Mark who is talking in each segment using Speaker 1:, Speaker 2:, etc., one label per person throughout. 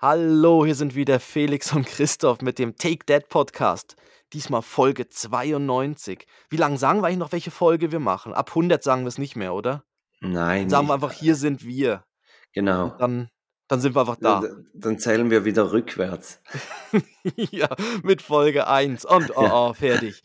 Speaker 1: Hallo, hier sind wieder Felix und Christoph mit dem Take That Podcast. Diesmal Folge 92. Wie lange sagen wir eigentlich noch, welche Folge wir machen? Ab 100 sagen wir es nicht mehr, oder?
Speaker 2: Nein.
Speaker 1: Sagen wir einfach, hier sind wir.
Speaker 2: Genau.
Speaker 1: Und dann, dann sind wir einfach da.
Speaker 2: Dann zählen wir wieder rückwärts.
Speaker 1: ja, mit Folge 1. Und oh, oh, fertig.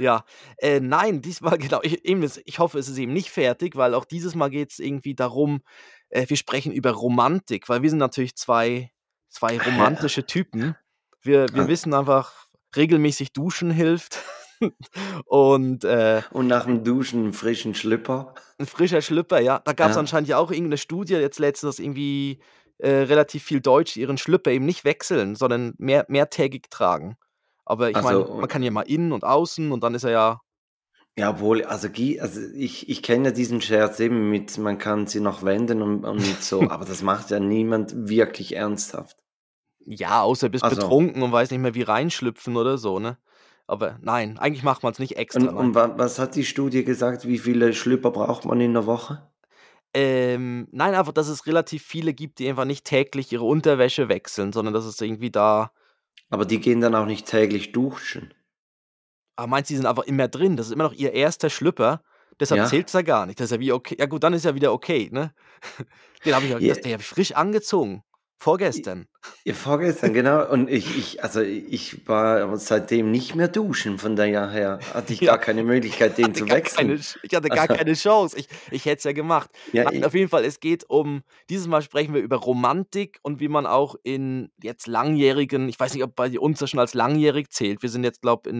Speaker 1: Ja. Äh, nein, diesmal, genau. Ich, eben, ich hoffe, es ist eben nicht fertig, weil auch dieses Mal geht es irgendwie darum, äh, wir sprechen über Romantik, weil wir sind natürlich zwei zwei romantische Typen. Wir, wir wissen einfach, regelmäßig duschen hilft. und, äh,
Speaker 2: und nach dem Duschen einen frischen Schlüpper.
Speaker 1: Ein frischer Schlüpper, ja. Da gab es ja. anscheinend ja auch irgendeine Studie jetzt letztens, dass irgendwie äh, relativ viel Deutsch ihren Schlüpper eben nicht wechseln, sondern mehr, mehrtägig tragen. Aber ich also, meine, man kann ja mal innen und außen und dann ist er ja
Speaker 2: ja, wohl, also, also ich, ich kenne diesen Scherz eben mit, man kann sie noch wenden und, und so, aber das macht ja niemand wirklich ernsthaft.
Speaker 1: Ja, außer du bist also, betrunken und weiß nicht mehr, wie reinschlüpfen oder so, ne? Aber nein, eigentlich macht man es nicht extra.
Speaker 2: Und, und, was hat die Studie gesagt? Wie viele Schlüpper braucht man in der Woche?
Speaker 1: Ähm, nein, einfach, dass es relativ viele gibt, die einfach nicht täglich ihre Unterwäsche wechseln, sondern dass es irgendwie da.
Speaker 2: Aber die gehen dann auch nicht täglich duschen.
Speaker 1: Aber meinst du, die sind einfach immer drin? Das ist immer noch ihr erster Schlüpper. Deshalb ja. zählt es ja gar nicht. Das ist ja wie okay. Ja, gut, dann ist ja wieder okay, ne? Den habe ich, ja. hab ich frisch angezogen. Vorgestern.
Speaker 2: Ja, vorgestern, genau. Und ich, ich, also ich war seitdem nicht mehr duschen, von daher her hatte ich ja. gar keine Möglichkeit, den zu wechseln.
Speaker 1: Keine, ich hatte gar keine Chance. Ich, ich hätte es ja gemacht. Ja, Nein, auf jeden Fall, es geht um, dieses Mal sprechen wir über Romantik und wie man auch in jetzt langjährigen, ich weiß nicht, ob bei uns das schon als langjährig zählt. Wir sind jetzt, glaube ich,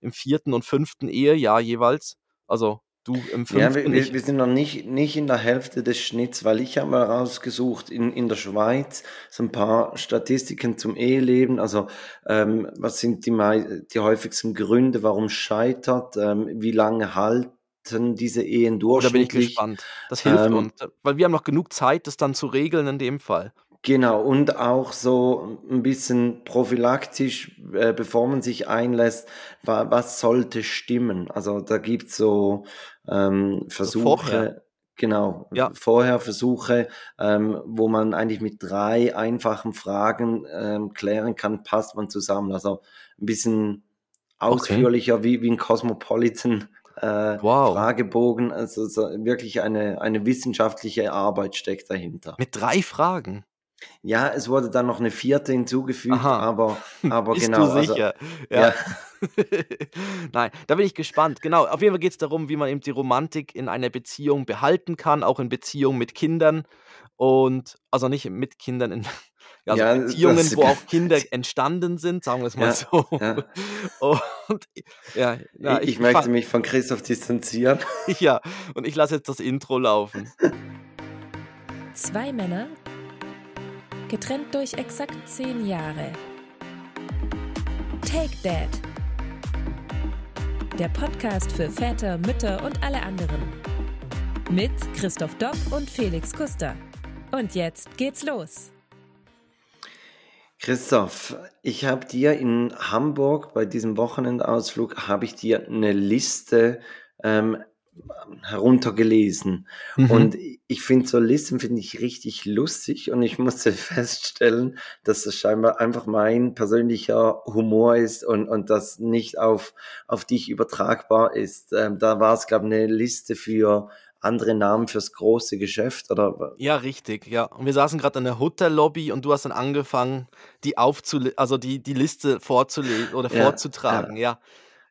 Speaker 1: im vierten und fünften Ehejahr jeweils. Also Du im
Speaker 2: Ja, wir, wir, wir sind noch nicht, nicht in der Hälfte des Schnitts, weil ich habe mal rausgesucht in, in der Schweiz so ein paar Statistiken zum Eheleben. Also ähm, was sind die, die häufigsten Gründe, warum scheitert, ähm, wie lange halten diese Ehen
Speaker 1: durch? Oh, da bin ich gespannt. Das hilft ähm, uns, weil wir haben noch genug Zeit, das dann zu regeln in dem Fall.
Speaker 2: Genau, und auch so ein bisschen prophylaktisch, äh, bevor man sich einlässt, wa was sollte stimmen? Also da gibt's so ähm, Versuche, vorher. genau, Ja. vorher Versuche, ähm, wo man eigentlich mit drei einfachen Fragen ähm, klären kann, passt man zusammen. Also ein bisschen Okay. ausführlicher wie, wie ein Cosmopolitan äh, Wow. Fragebogen. Also so wirklich eine, eine wissenschaftliche Arbeit steckt dahinter.
Speaker 1: Mit drei Fragen?
Speaker 2: Ja, es wurde dann noch eine vierte hinzugefügt, Aha. aber, aber
Speaker 1: Bist
Speaker 2: genau.
Speaker 1: du also, sicher? ja. ja. Nein, da bin ich gespannt. Genau, auf jeden Fall geht es darum, wie man eben die Romantik in einer Beziehung behalten kann, auch in Beziehungen mit Kindern. Und also nicht mit Kindern in ja, also ja, Beziehungen, wo auch Kinder entstanden sind, sagen wir es mal ja, so. Ja.
Speaker 2: Und ja, ja ich, ich möchte mich von Christoph distanzieren.
Speaker 1: ja, und ich lasse jetzt das Intro laufen.
Speaker 3: Zwei Männer, getrennt durch exakt zehn Jahre. Take Dad. Der Podcast für Väter, Mütter und alle anderen. Mit Christoph Dopp und Felix Kuster. Und jetzt geht's los.
Speaker 2: Christoph, ich habe dir in Hamburg bei diesem Wochenendausflug habe ich dir eine Liste ähm, heruntergelesen. Mhm. Und ich finde so Listen finde ich richtig lustig und ich musste feststellen, dass das scheinbar einfach mein persönlicher Humor ist und, und das nicht auf, auf dich übertragbar ist. Ähm, da war es, glaube ich, eine Liste für andere Namen fürs große Geschäft oder
Speaker 1: Ja, richtig, ja. Und wir saßen gerade in der Hotel-Lobby und du hast dann angefangen, die aufzule also die, die Liste vorzulesen oder ja, vorzutragen, ja. ja.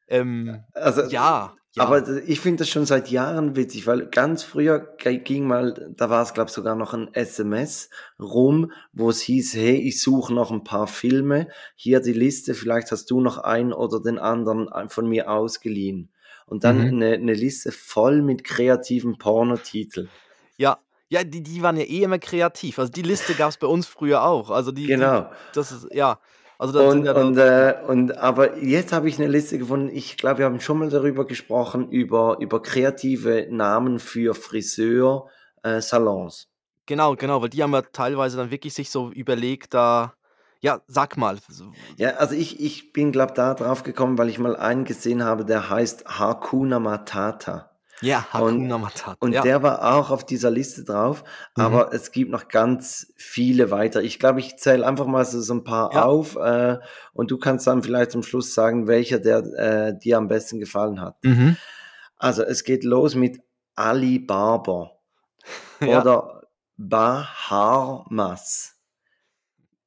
Speaker 1: Ähm,
Speaker 2: also, ja. Ja. Aber ich finde das schon seit Jahren witzig, weil ganz früher ging mal, da war es glaube ich sogar noch ein SMS rum, wo es hieß, hey, ich suche noch ein paar Filme, hier die Liste, vielleicht hast du noch einen oder den anderen von mir ausgeliehen. Und dann mhm. eine, eine Liste voll mit kreativen Pornotiteln.
Speaker 1: Ja, ja, die, die waren ja eh immer kreativ. Also die Liste gab es bei uns früher auch. Also die,
Speaker 2: genau.
Speaker 1: Die, das ist, ja. Also
Speaker 2: und, ja und, äh, und aber jetzt habe ich eine Liste gefunden. Ich glaube, wir haben schon mal darüber gesprochen über über kreative Namen für Friseur-Salons. Äh,
Speaker 1: genau, genau, weil die haben ja teilweise dann wirklich sich so überlegt, da ja, sag mal.
Speaker 2: Ja, also ich, ich bin, glaube da drauf gekommen, weil ich mal einen gesehen habe, der heißt Hakuna Matata.
Speaker 1: Ja,
Speaker 2: Und
Speaker 1: Hakuna Matata,
Speaker 2: und
Speaker 1: ja.
Speaker 2: der war auch auf dieser Liste drauf,
Speaker 1: Mhm.
Speaker 2: aber es gibt noch ganz viele weiter. Ich glaube, ich zähle einfach mal so so 'n paar
Speaker 1: Ja.
Speaker 2: auf, äh, und du kannst dann vielleicht zum Schluss sagen, welcher der, äh, dir am besten gefallen hat.
Speaker 1: Mhm.
Speaker 2: Also, es geht los mit Ali Baba
Speaker 1: Ja.
Speaker 2: oder Baharmas.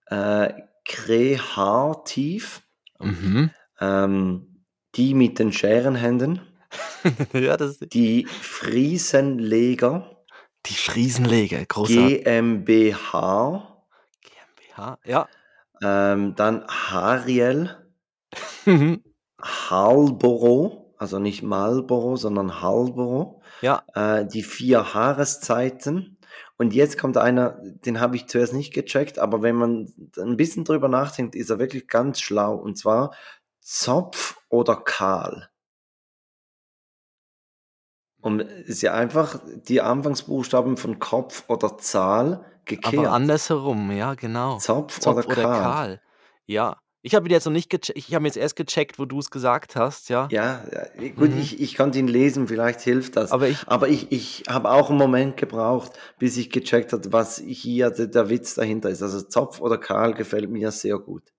Speaker 2: Äh, Kreativ,
Speaker 1: Mhm.
Speaker 2: ähm, die mit den Scherenhänden.
Speaker 1: Ja, das
Speaker 2: Die Friesenleger.
Speaker 1: Die Friesenleger, großartig.
Speaker 2: GmbH.
Speaker 1: GmbH, ja.
Speaker 2: Ähm, dann Hariel.
Speaker 1: Mhm.
Speaker 2: Halboro, also nicht Marlboro, sondern Halboro.
Speaker 1: Ja.
Speaker 2: Äh, die 4 Jahreszeiten. Und jetzt kommt einer, den habe ich zuerst nicht gecheckt, aber wenn man ein bisschen drüber nachdenkt, ist er wirklich ganz schlau. Und zwar Zopf oder Kahl. Und ist ja einfach die Anfangsbuchstaben von Kopf oder Zahl
Speaker 1: Aber
Speaker 2: gekehrt.
Speaker 1: andersherum, ja, genau.
Speaker 2: Zopf
Speaker 1: Zopf
Speaker 2: oder
Speaker 1: oder
Speaker 2: Kahl.
Speaker 1: Kahl. Ja. Ich habe ihn jetzt noch nicht gecheckt. ich habe jetzt erst gecheckt, wo du's gesagt hast, ja.
Speaker 2: Ja, gut,
Speaker 1: Mhm.
Speaker 2: ich ich konnte ihn lesen, vielleicht hilft das.
Speaker 1: Aber ich
Speaker 2: Aber ich ich habe auch 'n Moment gebraucht, bis ich gecheckt hatte, was hier d der Witz dahinter ist. Also, Zopf oder Kahl gefällt mir sehr gut.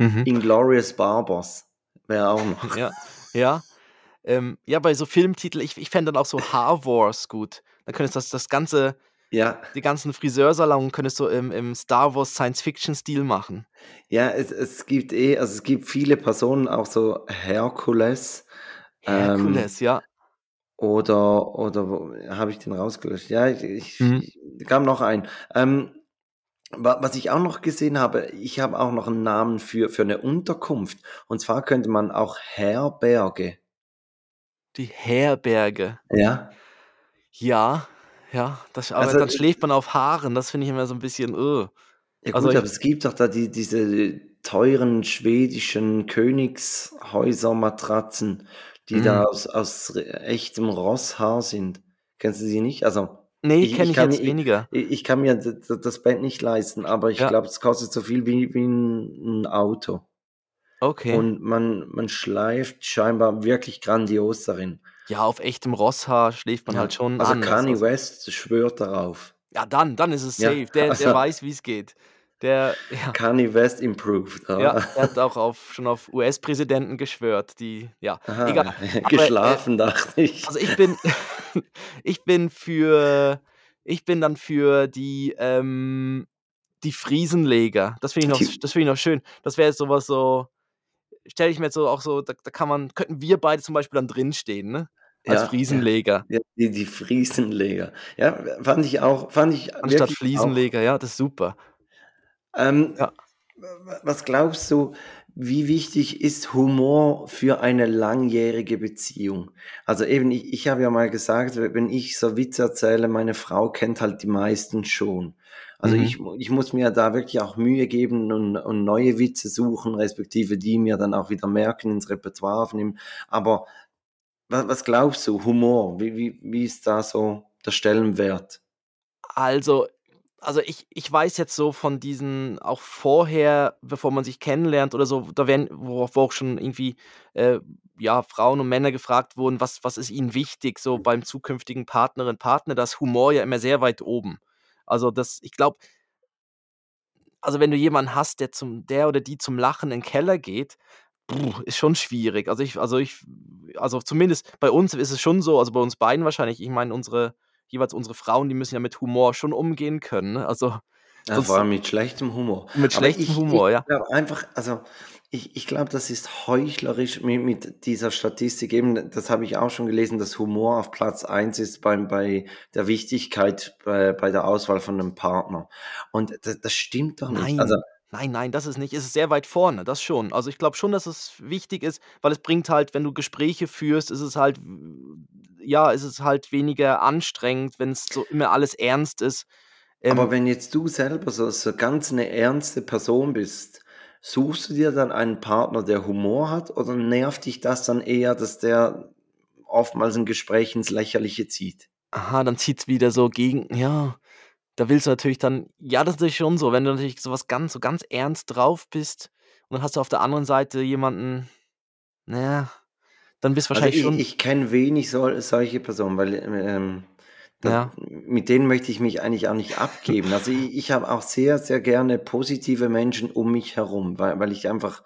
Speaker 1: Mhm.
Speaker 2: Inglourious Basterds wäre auch noch.
Speaker 1: Ja, ja. Ähm, ja, bei so Filmtitel ich ich fände dann auch so Star Wars gut. Dann könntest das das ganze
Speaker 2: Ja.
Speaker 1: die ganzen Friseursalon könntest du im im Star Wars Science-Fiction-Stil machen.
Speaker 2: Ja, es es gibt eh also, es gibt viele Personen, auch so Herkules. Ähm,
Speaker 1: Herkules, ja.
Speaker 2: oder oder wo habe ich den rausgelöscht? Ja, ich ich
Speaker 1: Mhm.
Speaker 2: ich kam noch ein. Ähm, wa was ich auch noch gesehen habe, ich habe auch noch 'n Namen für für 'ne Unterkunft. Und zwar könnte man auch Herberge
Speaker 1: Die Herberge.
Speaker 2: Ja.
Speaker 1: Ja, ja, das aber
Speaker 2: Also,
Speaker 1: dann schläft man auf Haaren, das finde ich immer so 'n bisschen, äh.
Speaker 2: Ja
Speaker 1: Also,
Speaker 2: gut,
Speaker 1: ich
Speaker 2: aber es gibt doch da die diese teuren schwedischen Königshäuser-Matratzen, die da
Speaker 1: Mhm.
Speaker 2: aus aus echtem Rosshaar sind. Kennst du die nicht? Also,
Speaker 1: Ne,
Speaker 2: ich
Speaker 1: kenne
Speaker 2: ich
Speaker 1: ich jetzt
Speaker 2: mi
Speaker 1: weniger.
Speaker 2: i ich kann mir das Bett nicht leisten, aber ich
Speaker 1: Ja.
Speaker 2: glaube, es kostet so viel wie wie 'n 'n Auto.
Speaker 1: Okay.
Speaker 2: Und man man schleift scheinbar wirklich grandios darin.
Speaker 1: Ja, auf echtem Rosshaar schläft man
Speaker 2: Ja,
Speaker 1: halt schon
Speaker 2: also, Kanye
Speaker 1: also
Speaker 2: West schwört darauf.
Speaker 1: Ja, dann dann ist es
Speaker 2: Ja,
Speaker 1: safe. Der der
Speaker 2: also
Speaker 1: weiß, wie's geht. Der ja.
Speaker 2: Kanye West improved,
Speaker 1: Ja,
Speaker 2: ja.
Speaker 1: er hat auch auf schon auf US-Präsidenten geschwört, die ja,
Speaker 2: Aha,
Speaker 1: egal. Aber, äh
Speaker 2: geschlafen, dachte ich.
Speaker 1: also, ich bin ich bin für ich bin dann für die, ähm die Friesenleger. Das finde ich noch
Speaker 2: Die
Speaker 1: das finde ich noch schön. Das wäre jetzt so was so stelle ich mir jetzt so auch so da da kann man könnten wir beide zum Beispiel dann drinstehen, ne, als
Speaker 2: Ja.
Speaker 1: Friesenleger.
Speaker 2: Ja, die die Friesenleger. Ja, fand ich auch fand ich
Speaker 1: Anstatt
Speaker 2: wirklich auch
Speaker 1: Fliesenleger, ja, das ist super.
Speaker 2: Ähm,
Speaker 1: Ja.
Speaker 2: was glaubst du, wie wichtig ist Humor für eine langjährige Beziehung? Also, eben, ich ich habe ja mal gesagt, we wenn ich so Witze erzähle, meine Frau kennt halt die meisten schon. Also,
Speaker 1: Mhm.
Speaker 2: ich ich muss mir da wirklich auch Mühe geben und und neue Witze suchen, respektive die mir dann auch wieder merken, ins Repertoire aufnehmen. Aber wa was glaubst du, Humor, wie wie wie ist da so der Stellenwert?
Speaker 1: Also also, ich ich weiß jetzt so von diesen auch vorher, bevor man sich kennenlernt oder so, da werden wo wo auch schon irgendwie, äh, ja, Frauen und Männer gefragt wurden, was was ist ihnen wichtig so beim zukünftigen Partnerin, Partner, da ist Humor ja immer sehr weit oben. Also, das ich glaube also, wenn du jemanden hast, der zum der oder die zum Lachen in 'n Keller geht, ist schon schwierig. Also, ich also, ich also, zumindest bei uns ist es schon so, also, bei uns beiden wahrscheinlich. Ich meine, unsere jeweils unsere Frauen, die müssen ja mit Humor schon umgehen können, ne? Also,
Speaker 2: Ja, vor allem mit schlechtem Humor.
Speaker 1: Mit schlechtem
Speaker 2: ich
Speaker 1: Humor,
Speaker 2: ich
Speaker 1: ja.
Speaker 2: einfach also, ich ich glaube, das ist heuchlerisch mi mit dieser Statistik eben, das habe ich auch schon gelesen, dass Humor auf Platz 1 ist beim bei der Wichtigkeit bei bei der Auswahl von 'nem Partner. Und d das stimmt doch nicht. Also
Speaker 1: Nein, nein, das ist nicht es ist sehr weit vorne, das schon. Also, ich glaube schon, dass es wichtig ist, weil es bringt halt wenn du Gespräche führst, ist es halt ja, ist es halt weniger anstrengend, wenn's so immer alles ernst ist.
Speaker 2: Aber
Speaker 1: Ähm
Speaker 2: wenn jetzt du selber so so ganz 'ne ernste Person bist, suchst du dir dann einen Partner, der Humor hat, oder nervt dich das dann eher, dass der oftmals 'n Gespräch ins Lächerliche zieht?
Speaker 1: Aha, dann zieht's wieder so gegen ja, da willst du natürlich dann ja, das ist natürlich schon so, wenn du natürlich so was ganz so ganz ernst drauf bist und dann hast du auf der anderen Seite jemanden, na ja, dann bist du also wahrscheinlich
Speaker 2: also ich, schon. Ich kenne wenig so, solche Personen, weil ähm, das, ja. mit denen möchte ich mich eigentlich auch nicht abgeben. Also ich, ich habe auch sehr, sehr gerne positive Menschen um mich herum, weil, weil ich einfach,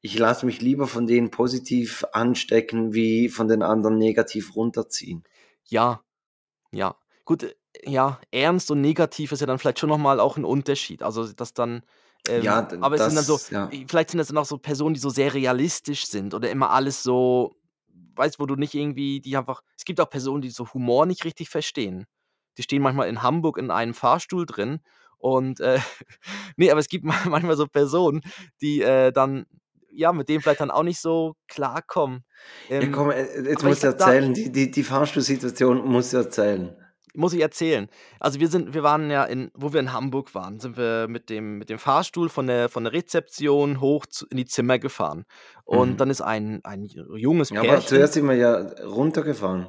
Speaker 2: ich lasse mich lieber von denen positiv anstecken, wie von den anderen negativ runterziehen.
Speaker 1: Ja, ja. Gut, äh, ja, ernst und negativ ist ja dann vielleicht schon nochmal auch ein Unterschied. Also, dass dann ähm, ja, aber es sind dann so ja. vielleicht sind das dann auch so Personen, die so sehr realistisch sind oder immer alles so weißt, wo du nicht irgendwie die einfach es gibt auch Personen, die so Humor nicht richtig verstehen. Die stehen manchmal in Hamburg in einem Fahrstuhl drin und, äh ne, aber es gibt manchmal so Personen, die, äh, dann ja, mit dem vielleicht dann auch nicht so klarkommen.
Speaker 2: Ja, Ähm, komm, äh, jetzt musst du erzählen, die die die Fahrstuhlsituation musst du erzählen.
Speaker 1: Muss ich erzählen. Also, wir sind wir waren ja in wo wir in Hamburg waren, sind wir mit dem mit dem Fahrstuhl von der von der Rezeption hoch zu in die Zimmer gefahren. Und Mhm. dann ist ein ein junges
Speaker 2: Ja, aber zuerst sind wir ja runtergefahren.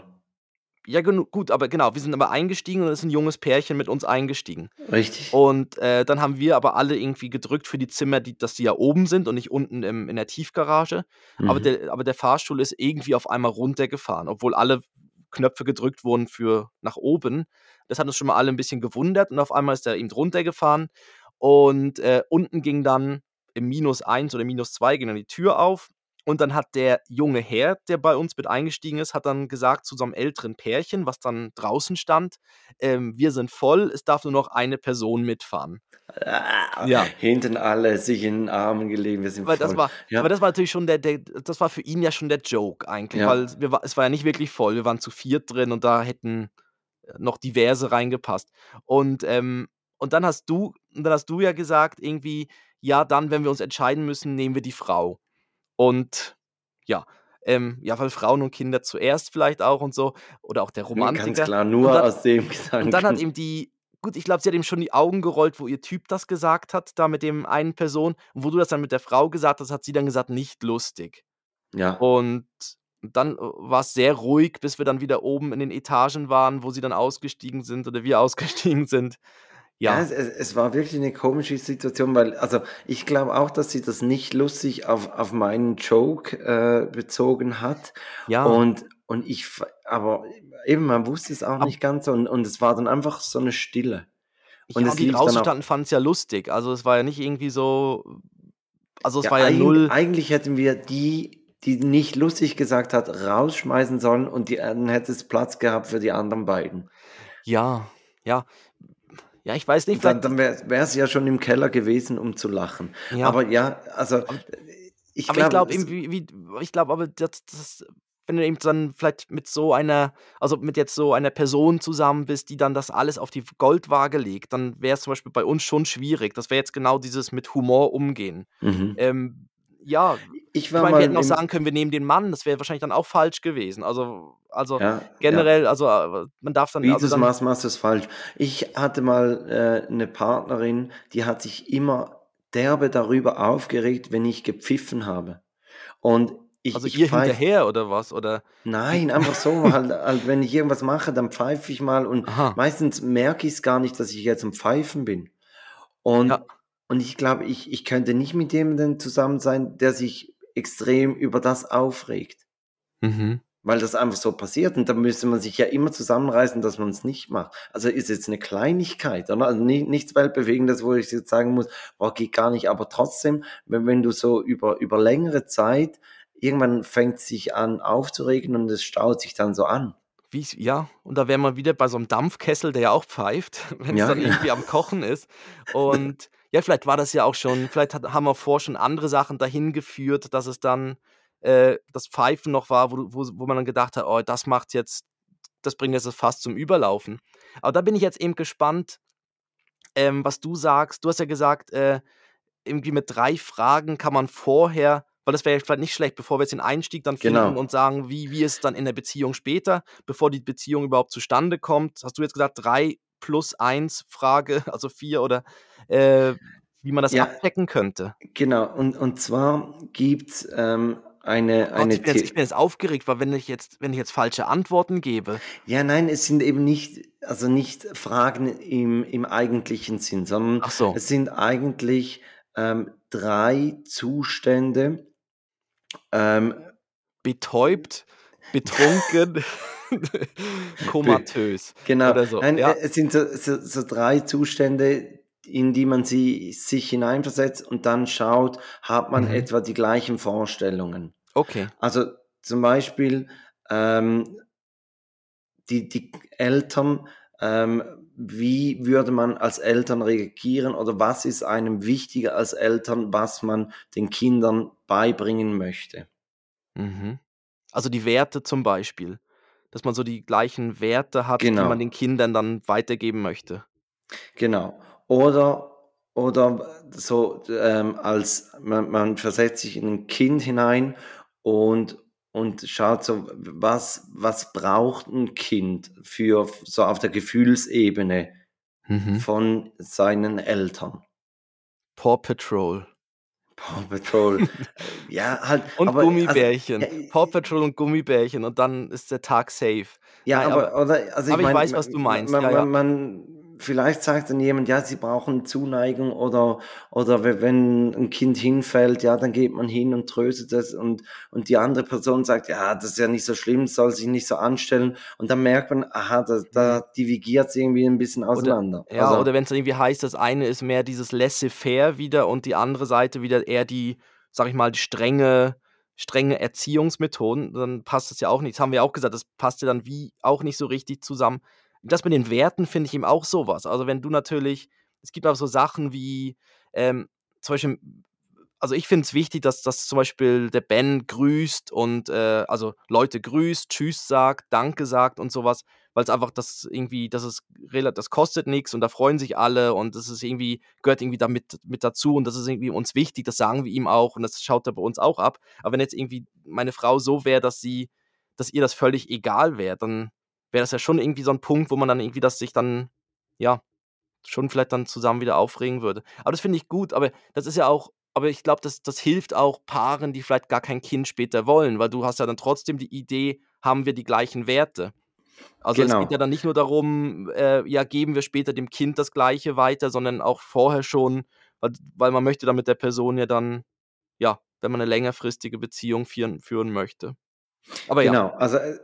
Speaker 1: Ja, gut, aber genau, wir sind aber eingestiegen und es ist ein junges Pärchen mit uns eingestiegen.
Speaker 2: Richtig.
Speaker 1: Und, äh, dann haben wir aber alle irgendwie gedrückt für die Zimmer, die dass die ja oben sind und nicht unten im in der Tiefgarage. Aber Mhm. der aber der Fahrstuhl ist irgendwie auf einmal runtergefahren, obwohl alle Knöpfe gedrückt wurden für nach oben. Das hat uns schon mal alle ein bisschen gewundert und auf einmal ist er eben runtergefahren und, äh, unten ging dann im minus eins oder minus zwei ging dann die Tür auf und dann hat der junge Herr, der bei uns mit eingestiegen ist, hat dann gesagt zu so einem älteren Pärchen, was dann draußen stand: „Ähm, wir sind voll, es darf nur noch eine Person mitfahren.“
Speaker 2: Ah, Ja. Hinten alle sich in den Armen gelegen, wir sind
Speaker 1: Weil das war Ja. aber das war natürlich schon der der das war für ihn ja schon der Joke eigentlich, Ja. weil wir es war ja nicht wirklich voll. Wir waren zu viert drin und da hätten äh, noch diverse reingepasst. Und, ähm und dann hast du dann hast du ja gesagt irgendwie: „Ja, dann, wenn wir uns entscheiden müssen, nehmen wir die Frau.“ Und ja, ähm, ja, weil Frauen und Kinder zuerst vielleicht auch und so oder auch der Romantiker.
Speaker 2: Ganz klar, nur
Speaker 1: dann,
Speaker 2: aus dem
Speaker 1: Gedanken. Und dann hat ihm die, gut, ich glaube, sie hat ihm schon die Augen gerollt, wo ihr Typ das gesagt hat, da mit dem einen Person. Und wo du das dann mit der Frau gesagt hast, hat sie dann gesagt, nicht lustig.
Speaker 2: Ja.
Speaker 1: Und dann äh, war es sehr ruhig, bis wir dann wieder oben in den Etagen waren, wo sie dann ausgestiegen sind oder wir ausgestiegen sind. Ja.
Speaker 2: Ja, es, es, war wirklich eine komische Situation, weil, also ich glaube auch, dass sie das nicht lustig auf, auf meinen Joke äh, bezogen hat.
Speaker 1: Ja.
Speaker 2: Und, und ich, aber eben, man wusste es auch Ab nicht ganz und, und es war dann einfach so eine Stille.
Speaker 1: Und ja, die draußen standen, fanden es ja lustig. Also es war ja nicht irgendwie so, also es ja, war ja null.
Speaker 2: Eigentlich hätten wir die, die nicht lustig gesagt hat, rausschmeißen sollen und die, dann hätte es Platz gehabt für die anderen beiden.
Speaker 1: Ja, ja. Ja, ich weiß nicht.
Speaker 2: Dann, dann wäre es ja schon im Keller gewesen, um zu lachen. Ja. Aber ja, also aber,
Speaker 1: ich glaube. Aber ich glaube, ich glaube aber, das, das, wenn du eben dann vielleicht mit so einer, also mit jetzt so einer Person zusammen bist, die dann das alles auf die Goldwaage legt, dann wäre es zum Beispiel bei uns schon schwierig. Das wäre jetzt genau dieses mit Humor umgehen. Mhm. Ähm, ja, ich, war ich meine, wir hätten auch sagen können, wir nehmen den Mann, das wäre wahrscheinlich dann auch falsch gewesen. Also, also ja, generell, ja. also äh, man darf dann.
Speaker 2: Wie
Speaker 1: also
Speaker 2: dann, Maß machst du es falsch. Ich hatte mal äh, eine Partnerin, die hat sich immer derbe darüber aufgeregt, wenn ich gepfiffen habe. Und ich,
Speaker 1: also ich ihr pfeif, hinterher oder was? Oder?
Speaker 2: Nein, einfach so, halt, halt, wenn ich irgendwas mache, dann pfeife ich mal und Aha. meistens merke ich es gar nicht, dass ich jetzt am Pfeifen bin. Und ja. Und ich glaube, ich, ich könnte nicht mit jemandem zusammen sein, der sich extrem über das aufregt. Mhm. Weil das einfach so passiert. Und da müsste man sich ja immer zusammenreißen, dass man es nicht macht. Also ist jetzt eine Kleinigkeit, oder? Also nicht, nichts Weltbewegendes, wo ich jetzt sagen muss, boah, geht gar nicht. Aber trotzdem, wenn, wenn du so über, über längere Zeit, irgendwann fängt es sich an aufzuregen und es staut sich dann so an.
Speaker 1: Wie ja, und da wären wir wieder bei so einem Dampfkessel, der ja auch pfeift, wenn ja, es dann ja. irgendwie am Kochen ist. Und ja, vielleicht war das ja auch schon, vielleicht hat, haben wir vor schon andere Sachen dahin geführt, dass es dann äh, das Pfeifen noch war, wo, wo, wo man dann gedacht hat, oh, das macht jetzt, das bringt jetzt das Fass zum Überlaufen. Aber da bin ich jetzt eben gespannt, ähm, was du sagst. Du hast ja gesagt, äh, irgendwie mit drei Fragen kann man vorher, weil das wäre vielleicht nicht schlecht, bevor wir jetzt den Einstieg dann finden genau. und sagen, wie, wie ist dann in der Beziehung später, bevor die Beziehung überhaupt zustande kommt. Hast du jetzt gesagt, drei plus eins Frage, also vier oder äh, wie man das ja, abdecken könnte.
Speaker 2: Genau, und, und zwar gibt es ähm, eine,
Speaker 1: Gott, eine ich, bin jetzt, ich bin jetzt aufgeregt, weil wenn ich jetzt, wenn ich jetzt falsche Antworten gebe.
Speaker 2: Ja, nein, es sind eben nicht, also nicht Fragen im, im eigentlichen Sinn, sondern so. es sind eigentlich ähm, drei Zustände, ähm,
Speaker 1: betäubt, betrunken, komatös
Speaker 2: genau.
Speaker 1: so.
Speaker 2: Nein,
Speaker 1: Ja.
Speaker 2: es sind so, so, so drei Zustände, in die man sie, sich hineinversetzt und dann schaut, hat man
Speaker 1: Mhm.
Speaker 2: etwa die gleichen Vorstellungen.
Speaker 1: Okay.
Speaker 2: Also zum Beispiel ähm, die, die Eltern, ähm, wie würde man als Eltern reagieren oder was ist einem wichtiger als Eltern, was man den Kindern beibringen möchte?
Speaker 1: Mhm. Also die Werte zum Beispiel, dass man so die gleichen Werte hat, die man
Speaker 2: Genau.
Speaker 1: den Kindern dann weitergeben möchte.
Speaker 2: Genau. Oder, oder so ähm, als man, man versetzt sich in ein Kind hinein und, und schaut so, was, was braucht ein Kind für so auf der Gefühlsebene
Speaker 1: Mhm.
Speaker 2: von seinen Eltern.
Speaker 1: Paw Patrol.
Speaker 2: Paw Patrol. ja, halt.
Speaker 1: Und
Speaker 2: aber, also,
Speaker 1: Gummibärchen.
Speaker 2: ja,
Speaker 1: Paw Patrol und Gummibärchen und dann ist der Tag safe.
Speaker 2: Ja,
Speaker 1: Nein,
Speaker 2: aber, oder, also
Speaker 1: aber ich
Speaker 2: mein,
Speaker 1: weiß, was du meinst.
Speaker 2: Man,
Speaker 1: Ja, ja.
Speaker 2: man, man, vielleicht sagt dann jemand, ja, sie brauchen Zuneigung oder, oder we- wenn ein Kind hinfällt, ja, dann geht man hin und tröstet es und, und die andere Person sagt, ja, das ist ja nicht so schlimm, soll sich nicht so anstellen und dann merkt man, aha, da, da divigiert es irgendwie ein bisschen auseinander.
Speaker 1: Ja,
Speaker 2: also,
Speaker 1: oder wenn es irgendwie heißt, das eine ist mehr dieses laissez-faire wieder und die andere Seite wieder eher die, sag ich mal, die strenge, strenge Erziehungsmethoden, dann passt das ja auch nicht. Das haben wir auch gesagt, das passt ja dann wie auch nicht so richtig zusammen. Das mit den Werten finde ich eben auch sowas. Also wenn du natürlich, es gibt auch so Sachen wie, ähm, zum Beispiel, also ich finde es wichtig, dass, dass zum Beispiel der Ben grüßt und äh, also Leute grüßt, Tschüss sagt, Danke sagt und sowas, weil es einfach das irgendwie, das ist das kostet nichts und da freuen sich alle und das ist irgendwie, gehört irgendwie damit mit dazu und das ist irgendwie uns wichtig, das sagen wir ihm auch und das schaut er bei uns auch ab. Aber wenn jetzt irgendwie meine Frau so wäre, dass sie, dass ihr das völlig egal wäre, dann wäre das ja schon irgendwie so ein Punkt, wo man dann irgendwie das sich dann, ja, schon vielleicht dann zusammen wieder aufregen würde. Aber das finde ich gut, aber das ist ja auch aber ich glaube, das das hilft auch Paaren, die vielleicht gar kein Kind später wollen, weil du hast ja dann trotzdem die Idee, haben wir die gleichen Werte? Also, es geht
Speaker 2: Genau.
Speaker 1: ja dann nicht nur darum, äh, ja, geben wir später dem Kind das Gleiche weiter, sondern auch vorher schon, weil weil man möchte dann mit der Person ja dann ja, wenn man eine längerfristige Beziehung führen führen möchte. Aber ja.
Speaker 2: Genau, also äh,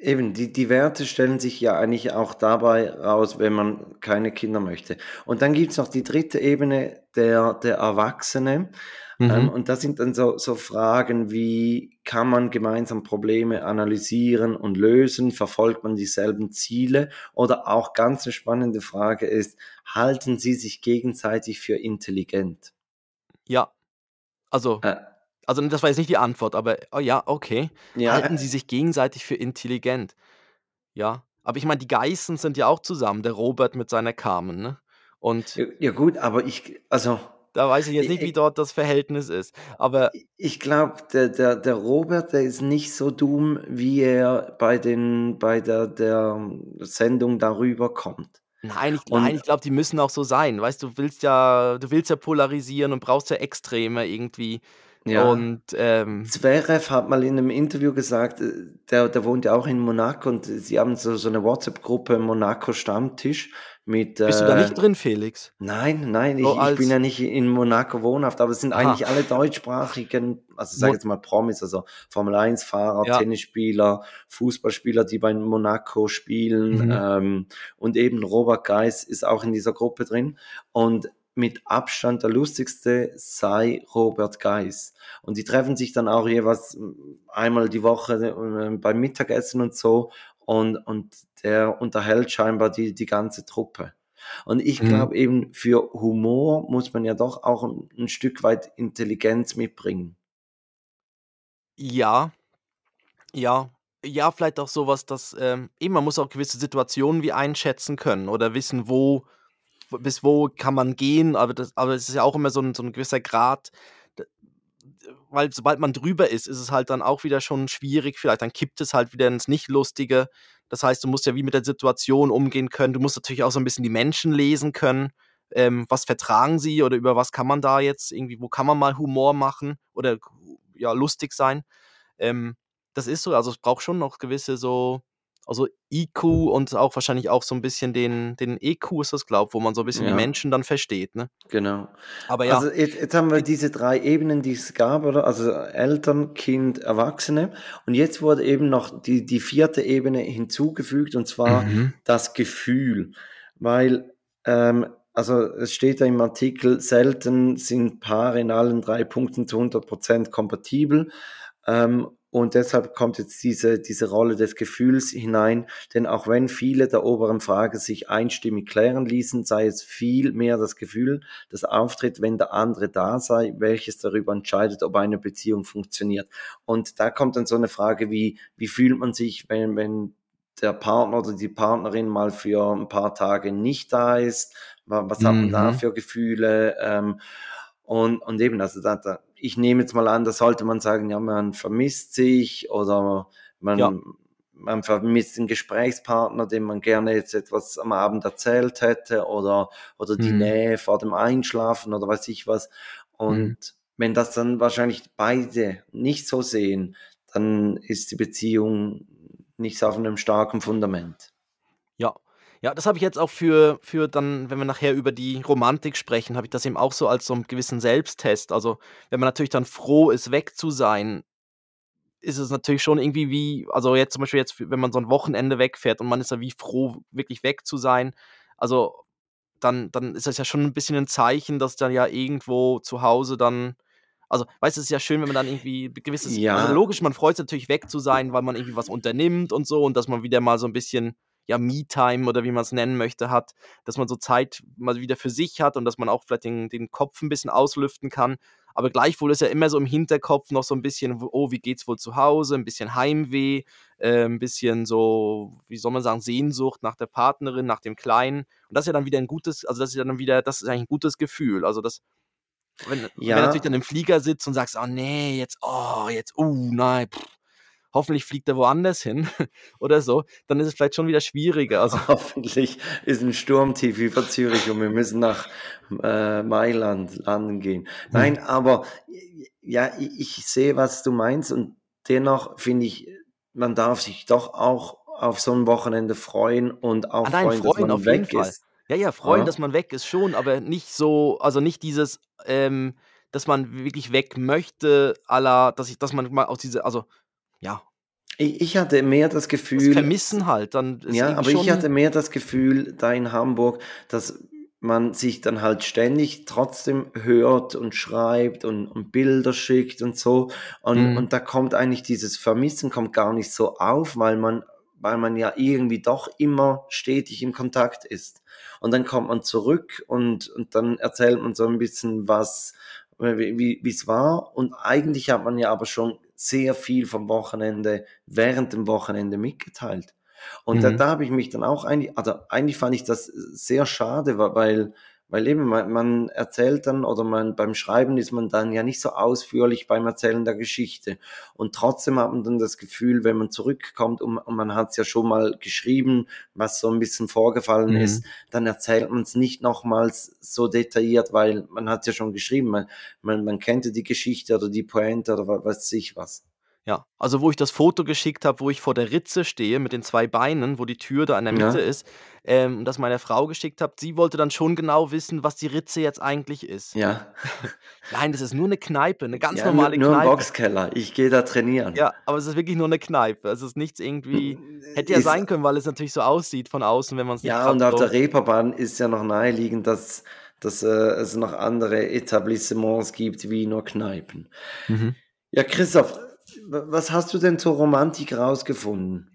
Speaker 2: eben, die, die Werte stellen sich ja eigentlich auch dabei raus, wenn man keine Kinder möchte. Und dann gibt es noch die dritte Ebene der, der Erwachsene. Ähm,
Speaker 1: Mhm.
Speaker 2: und das sind dann so, so Fragen wie, kann man gemeinsam Probleme analysieren und lösen? Verfolgt man dieselben Ziele? Oder auch ganz eine spannende Frage ist, halten sie sich gegenseitig für intelligent?
Speaker 1: Ja. Also
Speaker 2: Äh,
Speaker 1: also, das war jetzt nicht die Antwort, aber oh ja, okay.
Speaker 2: ja,
Speaker 1: Halten
Speaker 2: äh,
Speaker 1: sie sich gegenseitig für intelligent? Ja. Aber ich meine, die Geißen sind ja auch zusammen, der Robert mit seiner Carmen, ne? Und
Speaker 2: ja, ja gut, aber ich, also
Speaker 1: da weiß ich jetzt
Speaker 2: ich,
Speaker 1: nicht, wie dort das Verhältnis ist. Aber
Speaker 2: Ich glaube, der, der, der Robert, der ist nicht so dumm, wie er bei, den, bei der, der Sendung darüber kommt.
Speaker 1: nein, ich nein, ich glaube, die müssen auch so sein. Weißt du, du willst ja du willst ja polarisieren und brauchst ja Extreme irgendwie.
Speaker 2: Ja,
Speaker 1: Und, ähm
Speaker 2: Zverev hat mal in einem Interview gesagt, äh, der, der wohnt ja auch in Monaco und sie haben so, so eine WhatsApp-Gruppe Monaco Stammtisch mit,
Speaker 1: bist du da
Speaker 2: äh,
Speaker 1: nicht drin, Felix?
Speaker 2: nein, nein, ich, ich bin ja nicht in Monaco wohnhaft, aber es sind
Speaker 1: aha.
Speaker 2: eigentlich alle deutschsprachigen, also
Speaker 1: Mo
Speaker 2: jetzt mal Promis, also Formel-1-Fahrer,
Speaker 1: ja.
Speaker 2: Tennisspieler, Fußballspieler, die bei Monaco spielen
Speaker 1: Mhm.
Speaker 2: ähm, und eben Robert Geis ist auch in dieser Gruppe drin und mit Abstand der lustigste sei Robert Geis. Und die treffen sich dann auch jeweils mm, einmal die Woche äh, beim Mittagessen und so und, und der unterhält scheinbar die, die ganze Truppe. Und ich
Speaker 1: Mhm.
Speaker 2: glaube eben, für Humor muss man ja doch auch ein, ein Stück weit Intelligenz mitbringen.
Speaker 1: Ja. Ja. Ja, vielleicht auch so was, dass, ähm eben, man muss auch gewisse Situationen wie einschätzen können oder wissen, wo bis wo kann man gehen, aber das aber es ist ja auch immer so 'n so 'n gewisser Grad, weil sobald man drüber ist, ist es halt dann auch wieder schon schwierig vielleicht, dann kippt es halt wieder ins Nicht-Lustige. Das heißt, du musst ja wie mit der Situation umgehen können. Du musst natürlich auch so 'n bisschen die Menschen lesen können. Ähm, was vertragen sie oder über was kann man da jetzt irgendwie wo kann man mal Humor machen oder ja, lustig sein? Ähm, das ist so, also es braucht schon noch gewisse so also IQ und auch wahrscheinlich auch so ein bisschen den, den EQ ist das, glaube wo man so ein bisschen ja. die Menschen dann versteht, ne?
Speaker 2: Genau. Aber ja. Also jetzt, jetzt haben wir diese drei Ebenen, die es gab, oder? Also Eltern, Kind, Erwachsene. Und jetzt wurde eben noch die, die vierte Ebene hinzugefügt, und zwar mhm. das Gefühl. Weil ähm, also es steht da im Artikel, selten sind Paare in allen drei Punkten zu 100 Prozent kompatibel. Ähm, und deshalb kommt jetzt diese, diese Rolle des Gefühls hinein. Denn auch wenn viele der oberen Frage sich einstimmig klären ließen, sei es viel mehr das Gefühl, das auftritt, wenn der andere da sei, welches darüber entscheidet, ob eine Beziehung funktioniert. Und da kommt dann so eine Frage wie, wie fühlt man sich, wenn, wenn der Partner oder die Partnerin mal für ein paar Tage nicht da ist? Was hat man da mhm. für Gefühle? Ähm, und, und eben, also da, da, ich nehme jetzt mal an, da sollte man sagen, ja, man vermisst sich oder man, ja. man vermisst den Gesprächspartner, dem man gerne jetzt etwas am Abend erzählt hätte oder, oder die mhm. Nähe vor dem Einschlafen oder weiß ich was. Und mhm. wenn das dann wahrscheinlich beide nicht so sehen, dann ist die Beziehung nicht auf einem starken Fundament.
Speaker 1: Ja, ja, das habe ich jetzt auch für für dann wenn wir nachher über die Romantik sprechen, habe ich das eben auch so als so 'n gewissen Selbsttest. Also, wenn man natürlich dann froh ist, weg zu sein, ist es natürlich schon irgendwie wie also, jetzt zum Beispiel jetzt, wenn man so 'n Wochenende wegfährt und man ist ja wie froh, wirklich weg zu sein. Also, dann dann ist das ja schon 'n bisschen 'n Zeichen, dass dann ja irgendwo zu Hause dann also, weißt du, es ist ja schön, wenn man dann irgendwie gewisses also,
Speaker 2: Ja.
Speaker 1: logisch, man freut sich natürlich weg zu sein, weil man irgendwie was unternimmt und so und dass man wieder mal so 'n bisschen ja, Me-Time oder wie man es nennen möchte, hat, dass man so Zeit mal wieder für sich hat und dass man auch vielleicht den, den Kopf ein bisschen auslüften kann. Aber gleichwohl ist ja immer so im Hinterkopf noch so ein bisschen, oh, wie geht's wohl zu Hause, ein bisschen Heimweh, äh, ein bisschen so, wie soll man sagen, Sehnsucht nach der Partnerin, nach dem Kleinen. Und das ist ja dann wieder ein gutes, also das ist ja dann wieder, das ist eigentlich ein gutes Gefühl. Also das, wenn, ja. wenn du natürlich dann im Flieger sitzt und sagst, oh nee, jetzt, oh, jetzt, oh nein, pff, hoffentlich fliegt er woanders hin oder so, dann ist es vielleicht schon wieder schwieriger.
Speaker 2: Also hoffentlich ist ein Sturm tief über Zürich und wir müssen nach äh, Mailand landen gehen. Nein, hm. aber ja, ich, ich sehe, was du meinst und dennoch finde ich, man darf sich doch auch auf so ein Wochenende freuen und auch
Speaker 1: ah, nein, freuen, freuen, dass man weg ist. Ja, ja, freuen, ja. dass man weg ist schon, aber nicht so, also nicht dieses, ähm, dass man wirklich weg möchte, aller, dass ich, dass man mal aus diese, also ja.
Speaker 2: Ich, ich hatte mehr das Gefühl.
Speaker 1: Das Vermissen halt. Dann
Speaker 2: ja, aber ich hatte mehr das Gefühl da in Hamburg, dass man sich dann halt ständig trotzdem hört und schreibt und, und Bilder schickt und so. Und, mhm. und da kommt eigentlich dieses Vermissen kommt gar nicht so auf, weil man, weil man ja irgendwie doch immer stetig in Kontakt ist. Und dann kommt man zurück und, und dann erzählt man so ein bisschen was, wie es war. Und eigentlich hat man ja aber schon sehr viel vom Wochenende, während dem Wochenende mitgeteilt. Und mhm. da, da habe ich mich dann auch eigentlich, also eigentlich fand ich das sehr schade, weil, weil eben man, man erzählt dann oder man beim Schreiben ist man dann ja nicht so ausführlich beim Erzählen der Geschichte. Und trotzdem hat man dann das Gefühl, wenn man zurückkommt und, und man hat es ja schon mal geschrieben, was so ein bisschen vorgefallen mhm. ist, dann erzählt man es nicht nochmals so detailliert, weil man hat es ja schon geschrieben. Man, man, man kennt ja die Geschichte oder die Pointe oder was weiß ich was.
Speaker 1: Ja, also wo ich das Foto geschickt habe, wo ich vor der Ritze stehe mit den zwei Beinen, wo die Tür da in der Mitte Ja. ist, ähm, das meiner Frau geschickt habe. Sie wollte dann schon genau wissen, was die Ritze jetzt eigentlich ist.
Speaker 2: Ja.
Speaker 1: Nein, das ist nur eine Kneipe, eine ganz
Speaker 2: Ja,
Speaker 1: normale
Speaker 2: nur, nur
Speaker 1: ein
Speaker 2: Boxkeller. Ich gehe da trainieren.
Speaker 1: Ja, aber es ist wirklich nur eine Kneipe. Es ist nichts irgendwie hätte ja Ist, sein können, weil es natürlich so aussieht von außen, wenn man es nicht
Speaker 2: ja, und
Speaker 1: auf
Speaker 2: der Reeperbahn ist ja noch naheliegend, dass, dass äh, es noch andere Etablissements gibt wie nur Kneipen. Mhm. Ja, Christoph, was hast du denn zur Romantik rausgefunden?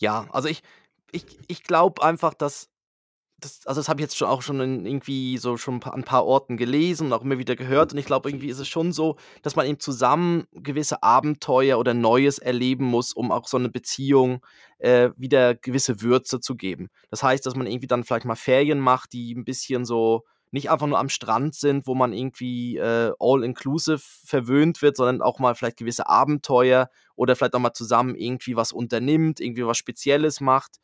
Speaker 1: Ja, also ich ich ich glaube einfach, dass das also, das habe ich jetzt schon auch schon in irgendwie so schon an 'n paar Orten gelesen und auch immer wieder gehört und ich glaube, irgendwie ist es schon so, dass man eben zusammen gewisse Abenteuer oder Neues erleben muss, um auch so eine Beziehung, äh, wieder gewisse Würze zu geben. Das heißt, dass man irgendwie dann vielleicht mal Ferien macht, die ein bisschen so nicht einfach nur am Strand sind, wo man irgendwie äh, all-inclusive verwöhnt wird, sondern auch mal vielleicht gewisse Abenteuer oder vielleicht auch mal zusammen irgendwie was unternimmt, irgendwie was Spezielles macht.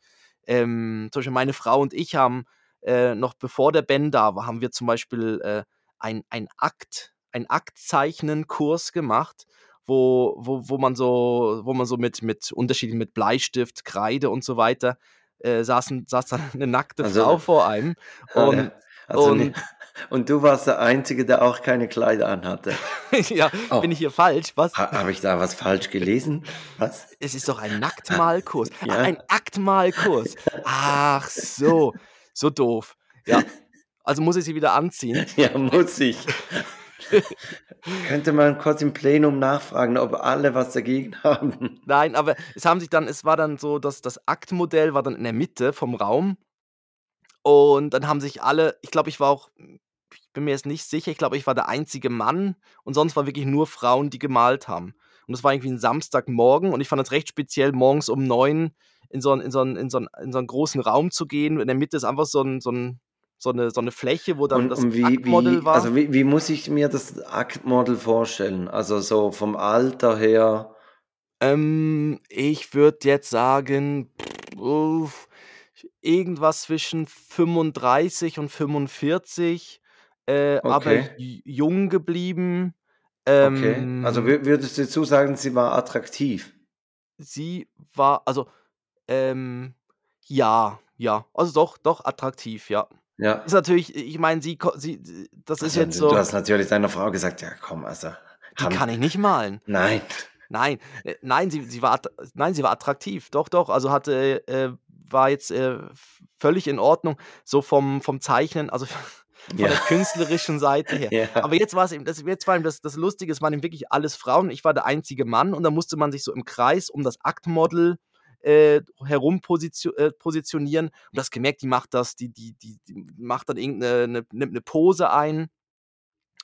Speaker 1: Ähm, zum Beispiel meine Frau und ich haben äh, noch bevor der Ben da war, haben wir zum Beispiel äh, ein, ein Akt, ein Aktzeichnen-Kurs gemacht, wo, wo, wo man so, wo man so mit, mit Unterschieden mit Bleistift, Kreide und so weiter, äh, saßen, saß dann eine nackte also, Frau vor einem. Und, ja.
Speaker 2: Also und, und du warst der Einzige, der auch keine Kleider anhatte.
Speaker 1: ja, oh. bin ich hier falsch? Was?
Speaker 2: Ha, Habe ich da was falsch gelesen? Was?
Speaker 1: Es ist doch ein Nacktmalkurs. ja. Ach, ein Aktmalkurs. Ach so, so doof. Ja, also muss ich sie wieder anziehen.
Speaker 2: Ja, muss ich. Könnte man kurz im Plenum nachfragen, ob alle was dagegen haben.
Speaker 1: Nein, aber es haben sich dann, es war dann so, dass das Aktmodell war dann in der Mitte vom Raum. Und dann haben sich alle, ich glaube, ich war auch, ich bin mir jetzt nicht sicher, ich glaube, ich war der einzige Mann und sonst war wirklich nur Frauen, die gemalt haben. Und das war irgendwie ein Samstagmorgen und ich fand es recht speziell, morgens um neun in so, einen, in, so einen, in, so einen, in so einen großen Raum zu gehen. In der Mitte ist einfach so ein, so ein so eine, so eine Fläche, wo dann und,
Speaker 2: das und wie, Aktmodel war. Also wie, wie muss ich mir das Aktmodel vorstellen? Also so vom Alter her?
Speaker 1: Ähm, ich würde jetzt sagen, pff, irgendwas zwischen 35 und 45, äh, okay. aber jung geblieben.
Speaker 2: Ähm, okay. Also würdest du dazu sagen, sie war attraktiv?
Speaker 1: Sie war, also, ähm, ja, ja, also doch, doch attraktiv, ja. Ja. Ist natürlich, ich meine, sie, sie, das ist
Speaker 2: also,
Speaker 1: jetzt so.
Speaker 2: Du hast natürlich deiner Frau gesagt, ja komm, also.
Speaker 1: Die kann ich nicht malen.
Speaker 2: Nein.
Speaker 1: Nein, äh, nein, sie, sie war, nein, sie war attraktiv. Doch, doch. Also hatte, äh, war jetzt äh, völlig in Ordnung, so vom, vom Zeichnen, also von ja. der künstlerischen Seite her. Ja. Aber jetzt war es eben, das, jetzt war eben das, das Lustige, es waren eben wirklich alles Frauen. Ich war der einzige Mann und da musste man sich so im Kreis um das Aktmodel äh, herum äh, positionieren. Und das gemerkt, die macht das, die, die, die, die macht dann irgendeine eine, eine ne Pose ein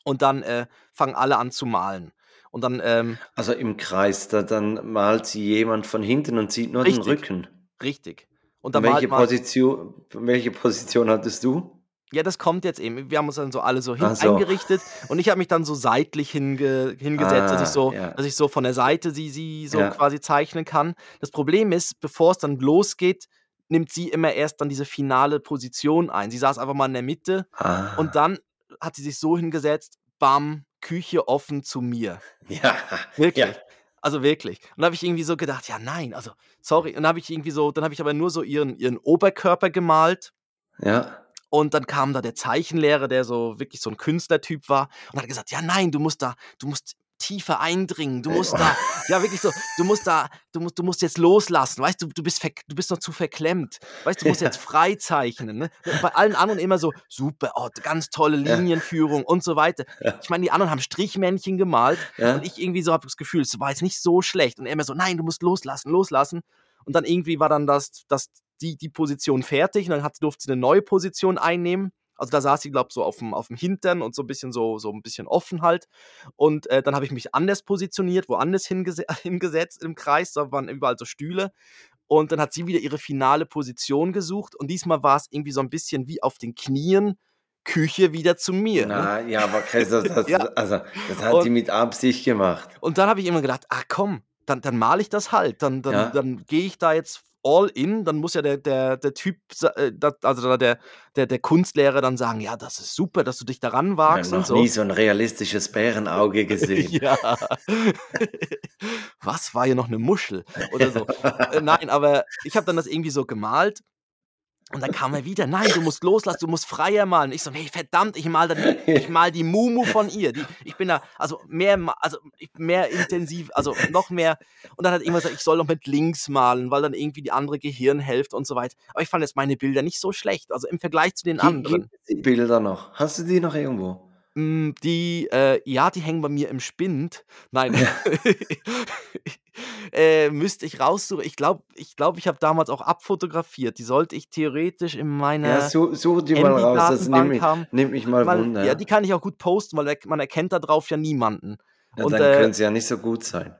Speaker 1: und dann äh, fangen alle an zu malen. Und dann, ähm,
Speaker 2: also im Kreis, da, dann malt sie jemand von hinten und sieht nur richtig, den Rücken.
Speaker 1: Richtig.
Speaker 2: Und dann welche, Position, welche Position hattest du?
Speaker 1: Ja, das kommt jetzt eben. Wir haben uns dann so alle so, hin so. eingerichtet und ich habe mich dann so seitlich hinge hingesetzt, ah, dass ich ah, so, ja. dass ich so von der Seite sie, sie so ja. quasi zeichnen kann. Das Problem ist, bevor es dann losgeht, nimmt sie immer erst dann diese finale Position ein. Sie saß einfach mal in der Mitte ah. und dann hat sie sich so hingesetzt, bam, Küche offen zu mir.
Speaker 2: Ja.
Speaker 1: Wirklich. Ja. Also wirklich. Und dann habe ich irgendwie so gedacht, ja nein, also sorry. Und dann habe ich irgendwie so, dann habe ich aber nur so ihren, ihren Oberkörper gemalt.
Speaker 2: Ja.
Speaker 1: Und dann kam da der Zeichenlehrer, der so wirklich so ein Künstlertyp war und hat gesagt, ja nein, du musst da, du musst tiefer eindringen, du musst da, ja wirklich so, du musst da, du musst, du musst jetzt loslassen, weißt du, du bist, du bist noch zu verklemmt, weißt du, musst jetzt frei zeichnen. Ne? Bei allen anderen immer so, super, oh, ganz tolle Linienführung und so weiter. Ich meine, die anderen haben Strichmännchen gemalt ja. und ich irgendwie so habe das Gefühl, es war jetzt nicht so schlecht. Und er immer so, nein, du musst loslassen, loslassen. Und dann irgendwie war dann das, das die, die Position fertig und dann hat, durfte sie eine neue Position einnehmen. Also da saß sie, glaube ich, so auf dem, auf dem Hintern und so ein bisschen so, so ein bisschen offen halt. Und äh, dann habe ich mich anders positioniert, woanders hingese hingesetzt im Kreis, da waren überall so Stühle. Und dann hat sie wieder ihre finale Position gesucht und diesmal war es irgendwie so ein bisschen wie auf den Knien. Küche wieder zu mir.
Speaker 2: Ne? Na, ne? ja, aber Chris, das, das, ja. also, das hat und, die mit Absicht gemacht.
Speaker 1: Und dann habe ich immer gedacht, ach komm, dann, dann male ich das halt. Dann, dann, ja. dann gehe ich da jetzt all in, dann muss ja der, der, der Typ, äh, also der, der, der Kunstlehrer dann sagen, ja, das ist super, dass du dich daran wagst.
Speaker 2: Ich habe noch so. nie so ein realistisches Bärenauge gesehen.
Speaker 1: ja. Was, war hier noch eine Muschel oder so? Äh, nein, aber ich habe dann das irgendwie so gemalt und dann kam er wieder, nein, du musst loslassen, du musst freier malen. Ich so, nee, verdammt, ich mal, die, ich mal die Mumu von ihr. Die, ich bin da, also mehr, also mehr intensiv, also noch mehr. Und dann hat er immer gesagt, ich soll noch mit links malen, weil dann irgendwie die andere Gehirnhälfte und so weiter. Aber ich fand jetzt meine Bilder nicht so schlecht, also im Vergleich zu den G anderen.
Speaker 2: Die Bilder noch? Hast du die noch irgendwo?
Speaker 1: Hm, die, äh, ja, die hängen bei mir im Spind. Nein. äh, müsste ich raussuchen. Ich glaube, ich, glaub, ich habe damals auch abfotografiert. Die sollte ich theoretisch in meiner. Ja,
Speaker 2: such, such die mal raus. Das nimmt mich, nimmt mich mal
Speaker 1: weil,
Speaker 2: Wunder.
Speaker 1: Ja, die kann ich auch gut posten, weil man erkennt da drauf ja niemanden.
Speaker 2: Ja, Und, dann äh, können sie ja nicht so gut sein.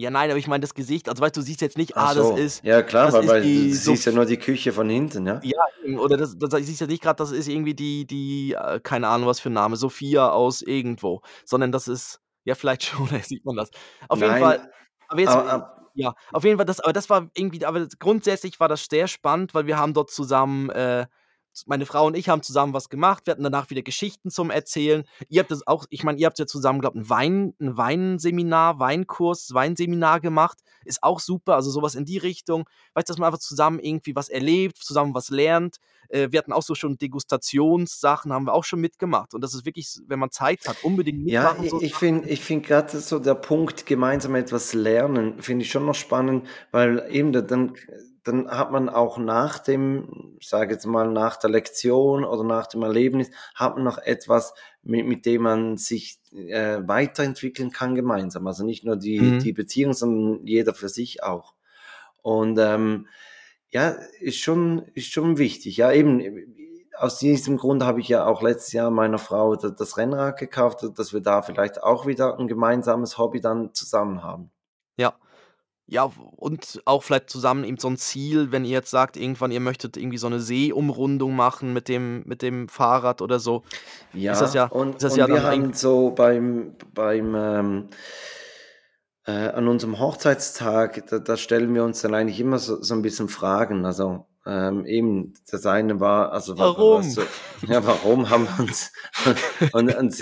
Speaker 1: Ja, nein, aber ich meine das Gesicht. Also weißt du, siehst jetzt nicht, ah, so. das ist.
Speaker 2: Ja, klar, weil, weil du so siehst ja nur die Küche von hinten, ja?
Speaker 1: Ja, oder das, das siehst ja nicht gerade, das ist irgendwie die, die, äh, keine Ahnung, was für ein Name, Sophia aus irgendwo. Sondern das ist, ja, vielleicht schon, da sieht man das. Auf nein, jeden Fall. Aber jetzt, aber, aber, ja, auf jeden Fall, das, aber das war irgendwie, aber grundsätzlich war das sehr spannend, weil wir haben dort zusammen, äh, meine Frau und ich haben zusammen was gemacht. Wir hatten danach wieder Geschichten zum Erzählen. Ihr habt das auch, ich meine, ihr habt ja zusammen, glaube ich, ein Wein, ein Weinseminar, Weinkurs, Weinseminar gemacht. Ist auch super. Also sowas in die Richtung. Weißt du, dass man einfach zusammen irgendwie was erlebt, zusammen was lernt. Äh, wir hatten auch so schon Degustationssachen, haben wir auch schon mitgemacht. Und das ist wirklich, wenn man Zeit hat, unbedingt
Speaker 2: mitmachen. Ja, so ich finde ich find gerade so der Punkt, gemeinsam etwas lernen, finde ich schon noch spannend, weil eben dann dann hat man auch nach dem, ich sage jetzt mal, nach der Lektion oder nach dem Erlebnis, hat man noch etwas, mit, mit dem man sich äh, weiterentwickeln kann gemeinsam. Also nicht nur die, mhm. die Beziehung, sondern jeder für sich auch. Und ähm, ja, ist schon, ist schon wichtig. Ja, eben, aus diesem Grund habe ich ja auch letztes Jahr meiner Frau das Rennrad gekauft, dass wir da vielleicht auch wieder ein gemeinsames Hobby dann zusammen haben.
Speaker 1: Ja, ja, und auch vielleicht zusammen eben so ein Ziel, wenn ihr jetzt sagt, irgendwann ihr möchtet irgendwie so eine Seeumrundung machen mit dem mit dem Fahrrad oder so,
Speaker 2: ist das ja und ist das und ja wir haben so beim beim, ähm, äh, an unserem Hochzeitstag, da da stellen wir uns dann eigentlich immer so so 'n bisschen Fragen. Also, ähm, eben, das eine war also
Speaker 1: Warum?
Speaker 2: so ja, warum haben wir uns und und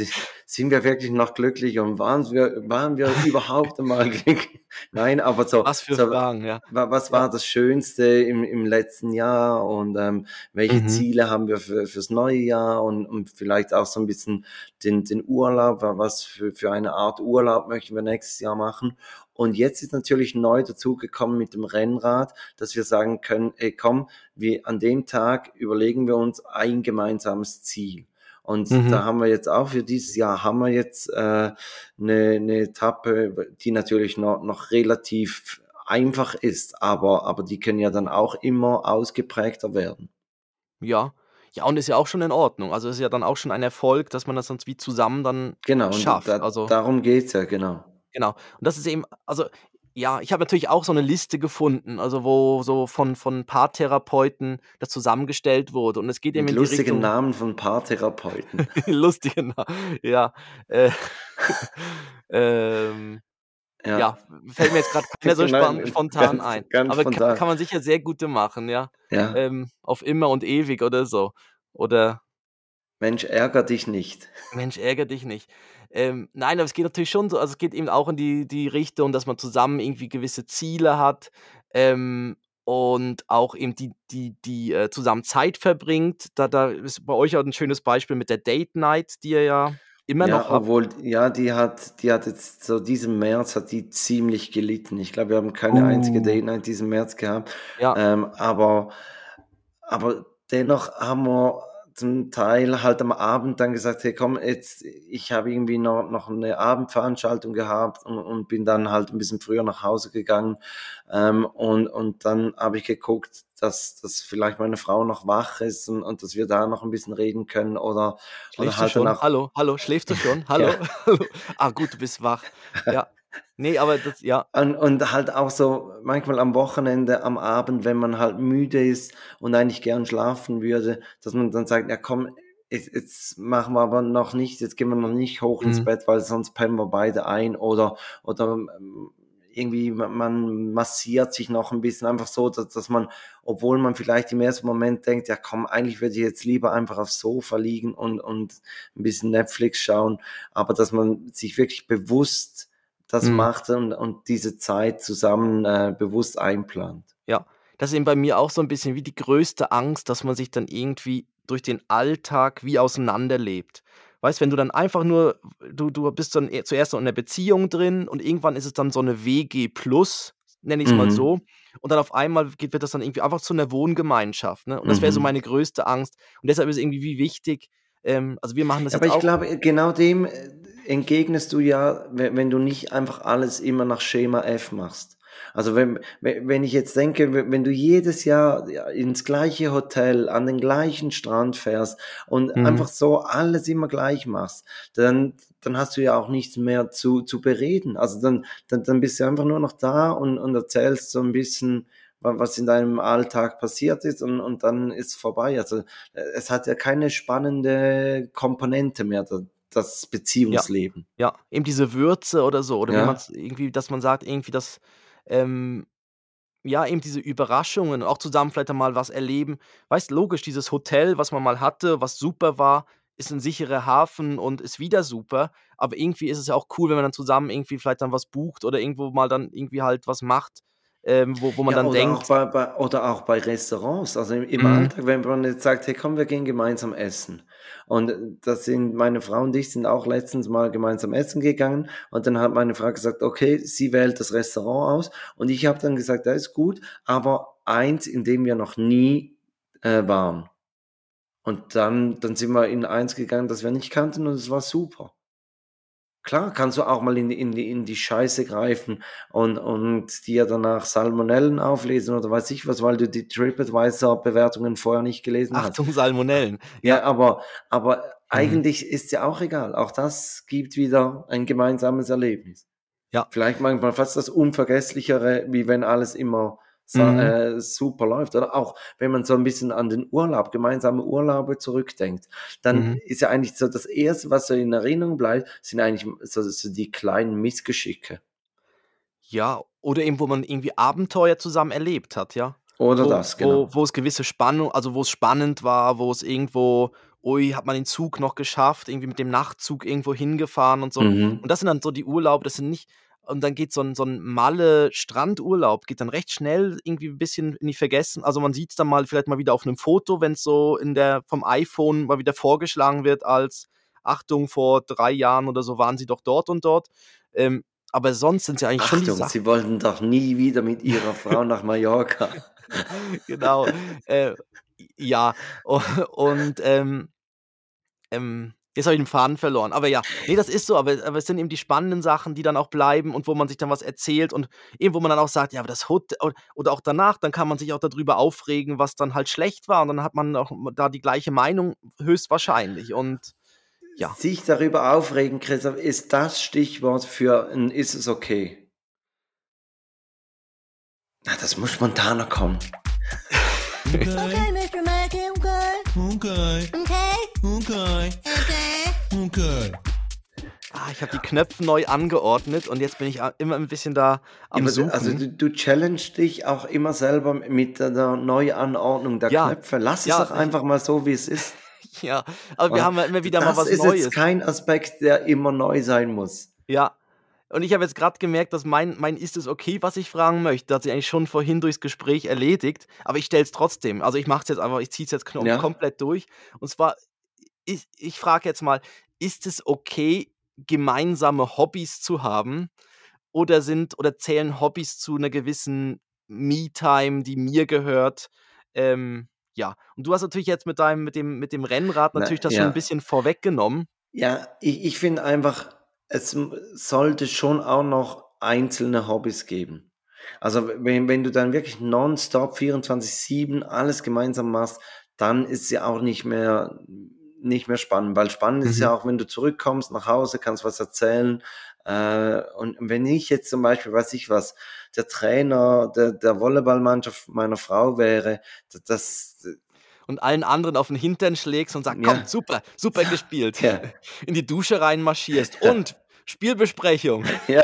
Speaker 2: sind wir wirklich noch glücklich und waren wir waren wir überhaupt einmal glücklich? Nein, aber so.
Speaker 1: Was für
Speaker 2: so,
Speaker 1: Fragen, ja.
Speaker 2: Was war das Schönste im, im letzten Jahr und ähm, welche mhm. Ziele haben wir für, fürs neue Jahr und, und vielleicht auch so ein bisschen den, den Urlaub, was für, für eine Art Urlaub möchten wir nächstes Jahr machen. Und jetzt ist natürlich neu dazugekommen mit dem Rennrad, dass wir sagen können, ey komm, wir, an dem Tag überlegen wir uns ein gemeinsames Ziel. Und mhm. da haben wir jetzt auch für dieses Jahr haben wir jetzt äh, eine, eine Etappe, die natürlich noch, noch relativ einfach ist, aber, aber die können ja dann auch immer ausgeprägter werden.
Speaker 1: Ja. Ja, und ist ja auch schon in Ordnung. Also ist ja dann auch schon ein Erfolg, dass man das sonst wie zusammen dann
Speaker 2: genau,
Speaker 1: schafft.
Speaker 2: Da,
Speaker 1: also
Speaker 2: darum geht's ja, genau.
Speaker 1: Genau. Und das ist eben, also ja, ich habe natürlich auch so eine Liste gefunden, also wo so von von Paartherapeuten das zusammengestellt wurde und es geht eben
Speaker 2: Mit
Speaker 1: in die
Speaker 2: lustigen
Speaker 1: Richtung
Speaker 2: Namen von Paartherapeuten.
Speaker 1: lustige Namen, ja. Äh, ähm, ja. ja. fällt mir jetzt gerade keiner so span spontan
Speaker 2: ganz,
Speaker 1: ein.
Speaker 2: Ganz
Speaker 1: Aber
Speaker 2: spontan.
Speaker 1: kann, kann man sicher sehr gute machen, ja.
Speaker 2: Ja.
Speaker 1: Ähm, auf immer und ewig oder so. Oder
Speaker 2: Mensch, ärger dich nicht.
Speaker 1: Mensch, ärger dich nicht. Ähm, nein, aber es geht natürlich schon so also, es geht eben auch in die die Richtung, dass man zusammen irgendwie gewisse Ziele hat, ähm, und auch eben die die die, äh, zusammen Zeit verbringt. Da da ist bei euch auch 'n schönes Beispiel mit der Date Night, die ihr ja immer
Speaker 2: Ja,
Speaker 1: noch habt.
Speaker 2: obwohl ja, die hat die hat jetzt so diesen März hat die ziemlich gelitten. Ich glaube, wir haben keine einzige
Speaker 1: Uh.
Speaker 2: Date Night diesen März gehabt.
Speaker 1: Ja.
Speaker 2: Ähm, aber aber dennoch haben wir zum Teil halt am Abend dann gesagt: „Hey, komm, jetzt ich habe irgendwie noch noch 'ne Abendveranstaltung gehabt und und bin dann halt 'n bisschen früher nach Hause gegangen.“ Ähm, und und dann habe ich geguckt, dass dass vielleicht meine Frau noch wach ist und und dass wir da noch 'n bisschen reden können oder oder
Speaker 1: Schläfst du
Speaker 2: halt
Speaker 1: schon?
Speaker 2: danach
Speaker 1: Hallo, hallo, schläfst du schon? Hallo? Ah, gut, du bist wach. Ja. Ne, aber das ja.
Speaker 2: Und und halt auch so manchmal am Wochenende, am Abend, wenn man halt müde ist und eigentlich gern schlafen würde, dass man dann sagt: „Ja komm, jetzt jetzt machen wir aber noch nicht jetzt gehen wir noch nicht hoch ins
Speaker 1: Mhm.
Speaker 2: Bett, weil sonst pennen wir beide ein.“ Oder oder, ähm, irgendwie ma man massiert sich noch 'n bisschen einfach so, dass dass man, obwohl man vielleicht im ersten Moment denkt: „Ja komm, eigentlich würde ich jetzt lieber einfach aufs Sofa liegen und und 'n bisschen Netflix schauen“, aber dass man sich wirklich bewusst das
Speaker 1: Mhm.
Speaker 2: macht und und diese Zeit zusammen, äh, bewusst einplant.
Speaker 1: Ja, das ist eben bei mir auch so 'n bisschen wie die größte Angst, dass man sich dann irgendwie durch den Alltag wie auseinanderlebt. Weißt, wenn du dann einfach nur du du bist dann e zuerst so in 'ner Beziehung drin und irgendwann ist es dann so 'ne WG Plus, nenne ich's mal
Speaker 2: Mhm.
Speaker 1: so. Und dann auf einmal geht wird das dann irgendwie einfach zu 'ner Wohngemeinschaft, ne? Und das wäre so
Speaker 2: Mhm.
Speaker 1: meine größte Angst. Und deshalb ist irgendwie wie wichtig ähm, also wir machen das
Speaker 2: Ja, aber
Speaker 1: jetzt
Speaker 2: ich
Speaker 1: auch
Speaker 2: glaube, genau dem, äh, entgegnest du ja, we wenn du nicht einfach alles immer nach Schema F machst. Also, wenn we wenn ich jetzt denke, we wenn du jedes Jahr, ja, ins gleiche Hotel, an den gleichen Strand fährst und
Speaker 1: Mhm.
Speaker 2: einfach so alles immer gleich machst, dann dann hast du ja auch nichts mehr zu zu bereden. Also, dann dann dann bist du einfach nur noch da und und erzählst so 'n bisschen, wa was in deinem Alltag passiert ist und und dann ist vorbei. Also, äh, es hat ja keine spannende Komponente mehr, das
Speaker 1: Ja,
Speaker 2: Beziehungsleben.
Speaker 1: ja, eben diese Würze oder so oder
Speaker 2: Ja.
Speaker 1: man's irgendwie dass man sagt irgendwie, dass, ähm ja, eben diese Überraschungen, auch zusammen vielleicht einmal was erleben. Weißt, logisch, dieses Hotel, was man mal hatte, was super war, ist 'n sicherer Hafen und ist wieder super, aber irgendwie ist es ja auch cool, wenn man dann zusammen irgendwie vielleicht dann was bucht oder irgendwo mal dann irgendwie halt was macht, ähm, wo wo man
Speaker 2: Ja,
Speaker 1: dann
Speaker 2: oder auch
Speaker 1: denkt
Speaker 2: bei bei oder auch bei Restaurants. Also, im im
Speaker 1: Mhm.
Speaker 2: Alltag, wenn man jetzt sagt: „Hey, komm, wir gehen gemeinsam essen.“ Und, äh, da sind meine Frau und ich sind auch letztens mal gemeinsam essen gegangen und dann hat meine Frau gesagt: „Okay, sie wählt das Restaurant aus.“ Und ich habe dann gesagt: „Ja, ist gut, aber eins, in dem wir noch nie, äh, waren.“ Und dann dann sind wir in eins gegangen, das wir nicht kannten und es war super. Klar, kannst du auch mal in die in in die Scheiße greifen und und dir danach Salmonellen auflesen oder weiß ich was, weil du die TripAdvisor-Bewertungen vorher nicht gelesen hast.
Speaker 1: Achtung, Salmonellen.
Speaker 2: Ja,
Speaker 1: Ja.
Speaker 2: aber aber
Speaker 1: Mhm.
Speaker 2: eigentlich ist ja auch egal. Auch das gibt wieder ein gemeinsames Erlebnis.
Speaker 1: Ja.
Speaker 2: Vielleicht manchmal fast das Unvergesslichere, wie wenn alles immer sa
Speaker 1: Mhm.
Speaker 2: äh, super läuft. Oder auch, wenn man so 'n bisschen an den Urlaub gemeinsame Urlaube zurückdenkt, dann
Speaker 1: Mhm.
Speaker 2: ist ja eigentlich so das Erste, was so in Erinnerung bleibt, sind eigentlich so so die kleinen Missgeschicke.
Speaker 1: Ja, oder eben, wo man irgendwie Abenteuer zusammen erlebt hat, ja?
Speaker 2: Oder
Speaker 1: Wo
Speaker 2: das,
Speaker 1: wo
Speaker 2: genau.
Speaker 1: wo es gewisse Spannung also, wo es spannend war, wo es irgendwo: „Ui, hat man den Zug noch geschafft?“ Irgendwie mit dem Nachtzug irgendwo hingefahren und so.
Speaker 2: Mhm.
Speaker 1: Und das sind dann so die Urlaube, das sind nicht und dann geht so 'n so 'n Malle-Strandurlaub geht dann recht schnell irgendwie 'n bisschen in die Vergessen also, man sieht's dann mal vielleicht mal wieder auf 'nem Foto, wenn's so in der vom iPhone mal wieder vorgeschlagen wird als: „Achtung, vor 3 Jahren oder so waren Sie doch dort und dort.“ Ähm, aber sonst sind's ja eigentlich schon die
Speaker 2: Achtung,
Speaker 1: Sachen
Speaker 2: Sie wollten doch nie wieder mit Ihrer Frau nach Mallorca.
Speaker 1: Genau, äh, ja, und, ähm ähm, jetzt habe ich den Faden verloren. Aber ja, ne, das ist so, aber aber es sind eben die spannenden Sachen, die dann auch bleiben und wo man sich dann was erzählt und eben, wo man dann auch sagt: „Ja, aber das Hot“ o oder auch danach, dann kann man sich auch da drüber aufregen, was dann halt schlecht war und dann hat man auch da die gleiche Meinung höchstwahrscheinlich und ja.
Speaker 2: Sich darüber aufregen, Christoph, ist das Stichwort für 'n „Ist es okay?“ Ah, das muss spontaner kommen.
Speaker 4: Okay, Mr. Mackey, okay.
Speaker 5: Okay,
Speaker 4: Okay.
Speaker 5: okay,
Speaker 4: Okay.
Speaker 1: Ah, ich habe die Knöpfe neu angeordnet und jetzt bin ich immer 'n bisschen da am
Speaker 2: Immer d also,
Speaker 1: Suchen.
Speaker 2: du du challengest dich auch immer selber mit der Neuanordnung der
Speaker 1: Ja,
Speaker 2: Knöpfe. Lass es
Speaker 1: ja,
Speaker 2: doch
Speaker 1: ich
Speaker 2: einfach mal so, wie es ist.
Speaker 1: Ja, aber wir
Speaker 2: Oder?
Speaker 1: haben ja immer wieder mal
Speaker 2: das
Speaker 1: was
Speaker 2: ist jetzt
Speaker 1: Neues.
Speaker 2: kein Aspekt, der immer neu sein muss.
Speaker 1: Ja, und ich habe jetzt grad gemerkt, dass mein mein „Ist es okay?“, was ich fragen möchte, hat sich eigentlich schon vorhin durchs Gespräch erledigt, aber ich stelle es trotzdem. Also, ich mache es jetzt einfach ich ziehe es jetzt
Speaker 2: Ja.
Speaker 1: komplett durch. Und zwar, ich ich frage jetzt mal: „Ist es okay, gemeinsame Hobbys zu haben oder sind oder zählen Hobbys zu 'ner gewissen Me-Time, die mir gehört?“ Ähm, ja, und du hast natürlich jetzt mit deinem mit dem mit dem Rennrad
Speaker 2: Na
Speaker 1: natürlich das schon 'n
Speaker 2: ja.
Speaker 1: bisschen vorweggenommen.
Speaker 2: Ja, ich ich finde einfach, es sollte schon auch noch einzelne Hobbys geben. Also, wenn wenn du dann wirklich nonstop 24/7 alles gemeinsam machst, dann ist ja auch nicht mehr nicht mehr spannend, weil spannend ist ja
Speaker 1: Mhm.
Speaker 2: auch, wenn du zurückkommst nach Hause, kannst was erzählen. Äh, und wenn ich jetzt zum Beispiel, weiß ich was, der Trainer der der Volleyballmannschaft meiner Frau wäre, das d
Speaker 1: Und allen anderen auf 'n Hintern schlägst und sagst: „Komm,
Speaker 2: Ja.
Speaker 1: super, super gespielt.“
Speaker 2: Ja.
Speaker 1: In die Dusche reinmarschierst:
Speaker 2: Ja.
Speaker 1: „Und Spielbesprechung.“
Speaker 2: Ja,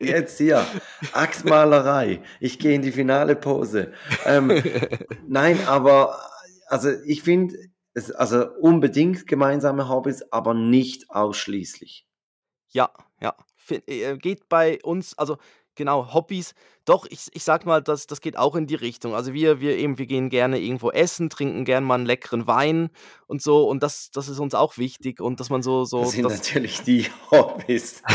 Speaker 2: jetzt hier, Axtmalerei. Ich gehe in die finale Pose. Ähm, nein, aber also, ich finde es also, unbedingt gemeinsame Hobbys, aber nicht ausschließlich.
Speaker 1: Ja, ja, äh, geht bei uns also, genau, Hobbys doch, ich ich sage mal, das das geht auch in die Richtung. Also, wir wir eben wir gehen gerne irgendwo essen, trinken gern mal 'n leckeren Wein und so und das das ist uns auch wichtig und dass man so
Speaker 2: Das
Speaker 1: so
Speaker 2: sind
Speaker 1: das
Speaker 2: natürlich die Hobbys.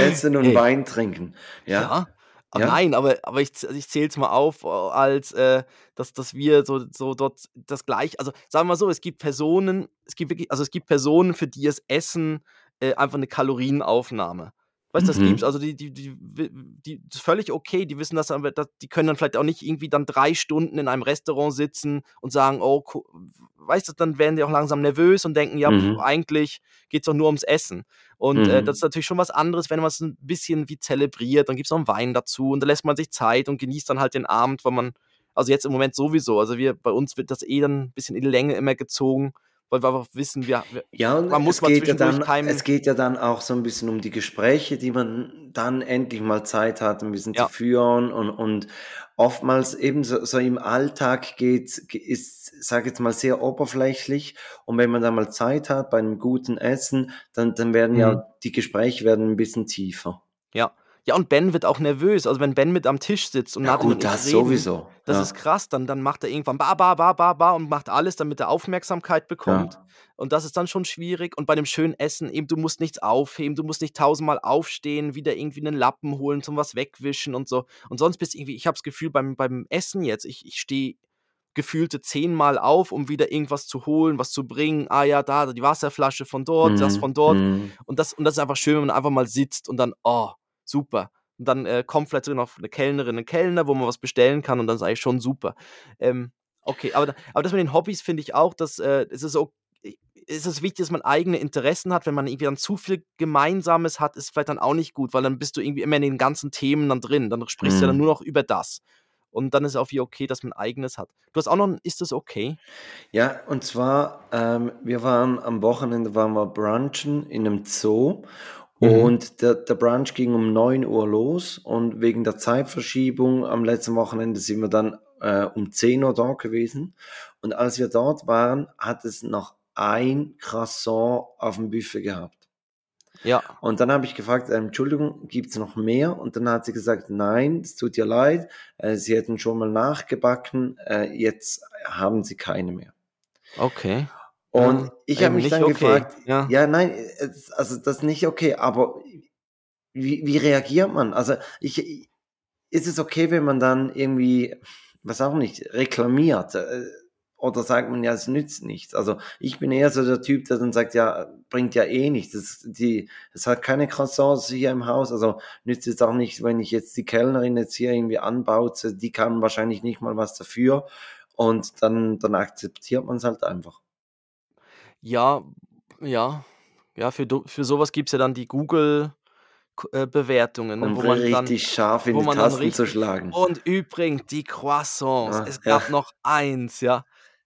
Speaker 2: Essen und
Speaker 1: Hey.
Speaker 2: Wein trinken, ja?
Speaker 1: Ja, aber
Speaker 2: Ja?
Speaker 1: nein, aber aber ich z ich zähle es mal auf, als, äh, dass dass wir so so dort das gleich also, sagen wir mal so, es gibt Personen es gibt wirklich also, es gibt Personen, für die ist Essen, äh, einfach 'ne Kalorienaufnahme. Weißt du, das gibt's,
Speaker 2: Mhm.
Speaker 1: also, die die die die ist völlig okay, die wissen das aber da die können dann vielleicht auch nicht irgendwie dann 3 Stunden in einem Restaurant sitzen und sagen: „Oh, ko“ weißt du, dann werden die auch langsam nervös und denken: „Ja,
Speaker 2: Mhm.
Speaker 1: eigentlich geht's doch nur ums Essen.“ Und, äh, das ist
Speaker 2: Mhm.
Speaker 1: natürlich schon was anderes, wenn man's 'n bisschen wie zelebriert, dann gibt's noch 'n Wein dazu und da lässt man sich Zeit und genießt dann halt den Abend, weil man also, jetzt im Moment sowieso, also, wir bei uns wird das eh dann bisschen in die Länge immer gezogen, weil wir einfach wissen, wir, wir
Speaker 2: Ja, und
Speaker 1: man muss
Speaker 2: es
Speaker 1: mal
Speaker 2: geht ja dann es geht ja dann auch so ein bisschen um die Gespräche, die man dann endlich mal Zeit hat, ein bisschen zu
Speaker 1: Ja.
Speaker 2: führen und und oftmals eben so so im Alltag geht's ist, sage jetzt mal, sehr oberflächlich und wenn man dann mal Zeit hat bei einem guten Essen, dann dann werden
Speaker 1: Mhm.
Speaker 2: ja die Gespräche werden ein bisschen tiefer.
Speaker 1: Ja. Ja, und Ben wird auch nervös. Also, wenn Ben mit am Tisch sitzt und
Speaker 2: Ja
Speaker 1: und
Speaker 2: gut, das
Speaker 1: reden,
Speaker 2: sowieso,
Speaker 1: das
Speaker 2: ja.
Speaker 1: ist krass, dann dann macht er irgendwann ba ba ba ba ba und macht alles, damit er Aufmerksamkeit bekommt.
Speaker 2: Ja.
Speaker 1: Und das ist dann schon schwierig. Und bei dem schönen Essen eben, du musst nichts aufheben, du musst nicht tausendmal aufstehen, wieder irgendwie einen Lappen holen zum was wegwischen und so. Und sonst bist irgendwie ich habe das Gefühl beim beim Essen jetzt, ich ich stehe gefühlte zehnmal auf, um wieder irgendwas zu holen, was zu bringen. Ah ja, da die Wasserflasche von dort, das
Speaker 2: Mhm,
Speaker 1: von dort.
Speaker 2: mhm.
Speaker 1: Und das und das ist einfach schön, wenn man einfach mal sitzt und dann: „Oh, super.“ Und dann, äh, kommt vielleicht sogar noch 'ne Kellnerin, 'n Kellner, wo man was bestellen kann und dann ist eigentlich schon super. Ähm, okay, aber aber das mit den Hobbys finde ich auch, dass, äh es ist o i es ist wichtig, dass man eigene Interessen hat. Wenn man irgendwie dann zu viel Gemeinsames hat, ist vielleicht dann auch nicht gut, weil dann bist du irgendwie immer in den ganzen Themen dann drin. Dann sprichst du ja dann
Speaker 2: Mhm.
Speaker 1: nur noch über das. Und dann ist auch wie okay, dass man eigenes hat. Du hast auch noch 'n Ist das okay?
Speaker 2: Ja, und zwar, ähm, wir waren am Wochenende waren wir brunchen in 'nem Zoo
Speaker 1: Mhm.
Speaker 2: Und der der Brunch ging um 9:00 los und wegen der Zeitverschiebung am letzten Wochenende sind wir dann, äh, um 10:00 dort gewesen. Und als wir dort waren, hat es noch ein Croissant auf'm Buffet gehabt.
Speaker 1: Ja.
Speaker 2: Und dann habe ich gefragt: „Ähm, Entschuldigung, gibt's noch mehr?“ Und dann hat sie gesagt: „Nein, es tut ihr leid, äh, sie hätten schon mal nachgebacken, äh, jetzt haben sie keine mehr.“
Speaker 1: Okay.
Speaker 2: Und
Speaker 1: Ja,
Speaker 2: ich habe
Speaker 1: eben
Speaker 2: mich dann
Speaker 1: okay.
Speaker 2: gefragt
Speaker 1: Ja.
Speaker 2: ja, nein, es also, das ist nicht okay, aber wie wie reagiert man? Also, ich ist es okay, wenn man dann irgendwie, weiß auch nicht, reklamiert, äh, oder sagt man: „Ja, es nützt nichts?“ Also, ich bin eher so der Typ, der dann sagt: „Ja, bringt ja eh nichts. Das die es hat keine Croissants hier im Haus, also nützt jetzt auch nicht, wenn ich jetzt die Kellnerin jetzt hier irgendwie anbauze, die kann wahrscheinlich nicht mal was dafür.“ Und dann dann akzeptiert man's halt einfach.
Speaker 1: Ja, ja. Ja, für do für so was gibt's ja dann die Google K äh, Bewertungen, ne,
Speaker 2: Um
Speaker 1: wo man dann
Speaker 2: richtig scharf in
Speaker 1: wo
Speaker 2: die
Speaker 1: man dann
Speaker 2: Tasten zu
Speaker 1: richtig
Speaker 2: schlagen.
Speaker 1: und übrigens die Croissants,
Speaker 2: Ah,
Speaker 1: es
Speaker 2: ja.
Speaker 1: gab noch 1, ja.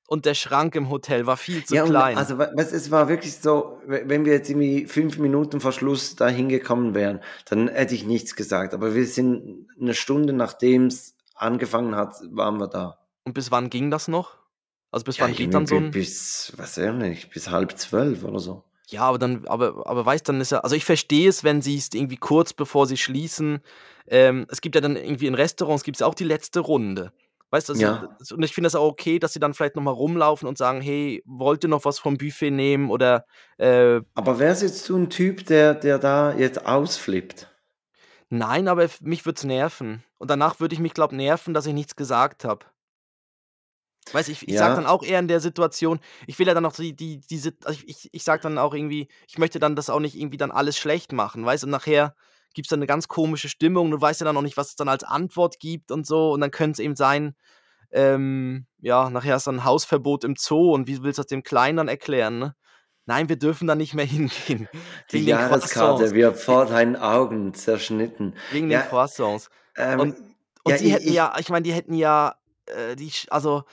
Speaker 1: Und der Schrank im Hotel war viel zu
Speaker 2: Ja, und
Speaker 1: klein.
Speaker 2: also, weißt du, es war wirklich so, we wenn wir jetzt irgendwie 5 Minuten vor Schluss da hingekommen wären, dann hätte ich nichts gesagt. Aber wir sind 'ne Stunde, nachdem's angefangen hat, waren wir da.
Speaker 1: Und bis wann ging das noch? Also, bis
Speaker 2: Ja,
Speaker 1: wann geht dann so
Speaker 2: bi
Speaker 1: 'n
Speaker 2: bis, weiß ich nicht, bis 11:30 oder so.
Speaker 1: Ja, aber dann aber aber weißt, dann ist ja also, ich verstehe es, wenn sie's irgendwie kurz bevor sie schließen ähm, es gibt ja dann irgendwie in Restaurants gibt's ja auch die letzte Runde. Weißt du,
Speaker 2: Ja.
Speaker 1: und ich finde das auch okay, dass sie dann vielleicht noch mal rumlaufen und sagen: „Hey, wollt ihr noch was vom Buffet nehmen?“ Oder, äh
Speaker 2: Aber wärst jetzt du 'n Typ, der der da jetzt ausflippt?
Speaker 1: Nein, aber mich würde es nerven. Und danach würde ich mich, glaube nerven, dass ich nichts gesagt habe. Weißt du, ich ich sage dann
Speaker 2: Ja.
Speaker 1: auch eher in der Situation ich will ja dann noch die die diese also, ich ich sage dann auch irgendwie ich möchte dann das auch nicht irgendwie dann alles schlecht machen, weißt du? Und nachher gibt's dann 'ne ganz komische Stimmung. Du weißt ja dann auch nicht, was es dann als Antwort gibt und so. Und dann könnte es eben sein, ähm, ja, nachher ist dann Hausverbot im Zoo und wie willst du das dem Kleinen dann erklären, ne? Nein, wir dürfen da nicht mehr hingehen
Speaker 2: Die
Speaker 1: wegen den
Speaker 2: Jahreskarte
Speaker 1: Croissants.
Speaker 2: wird vor deinen Augen zerschnitten.
Speaker 1: Wegen den
Speaker 2: Ja,
Speaker 1: Croissants.
Speaker 2: ähm,
Speaker 1: Und
Speaker 2: ja,
Speaker 1: und die
Speaker 2: i
Speaker 1: hätten
Speaker 2: ich
Speaker 1: ja ich meine, die hätten ja, äh, die also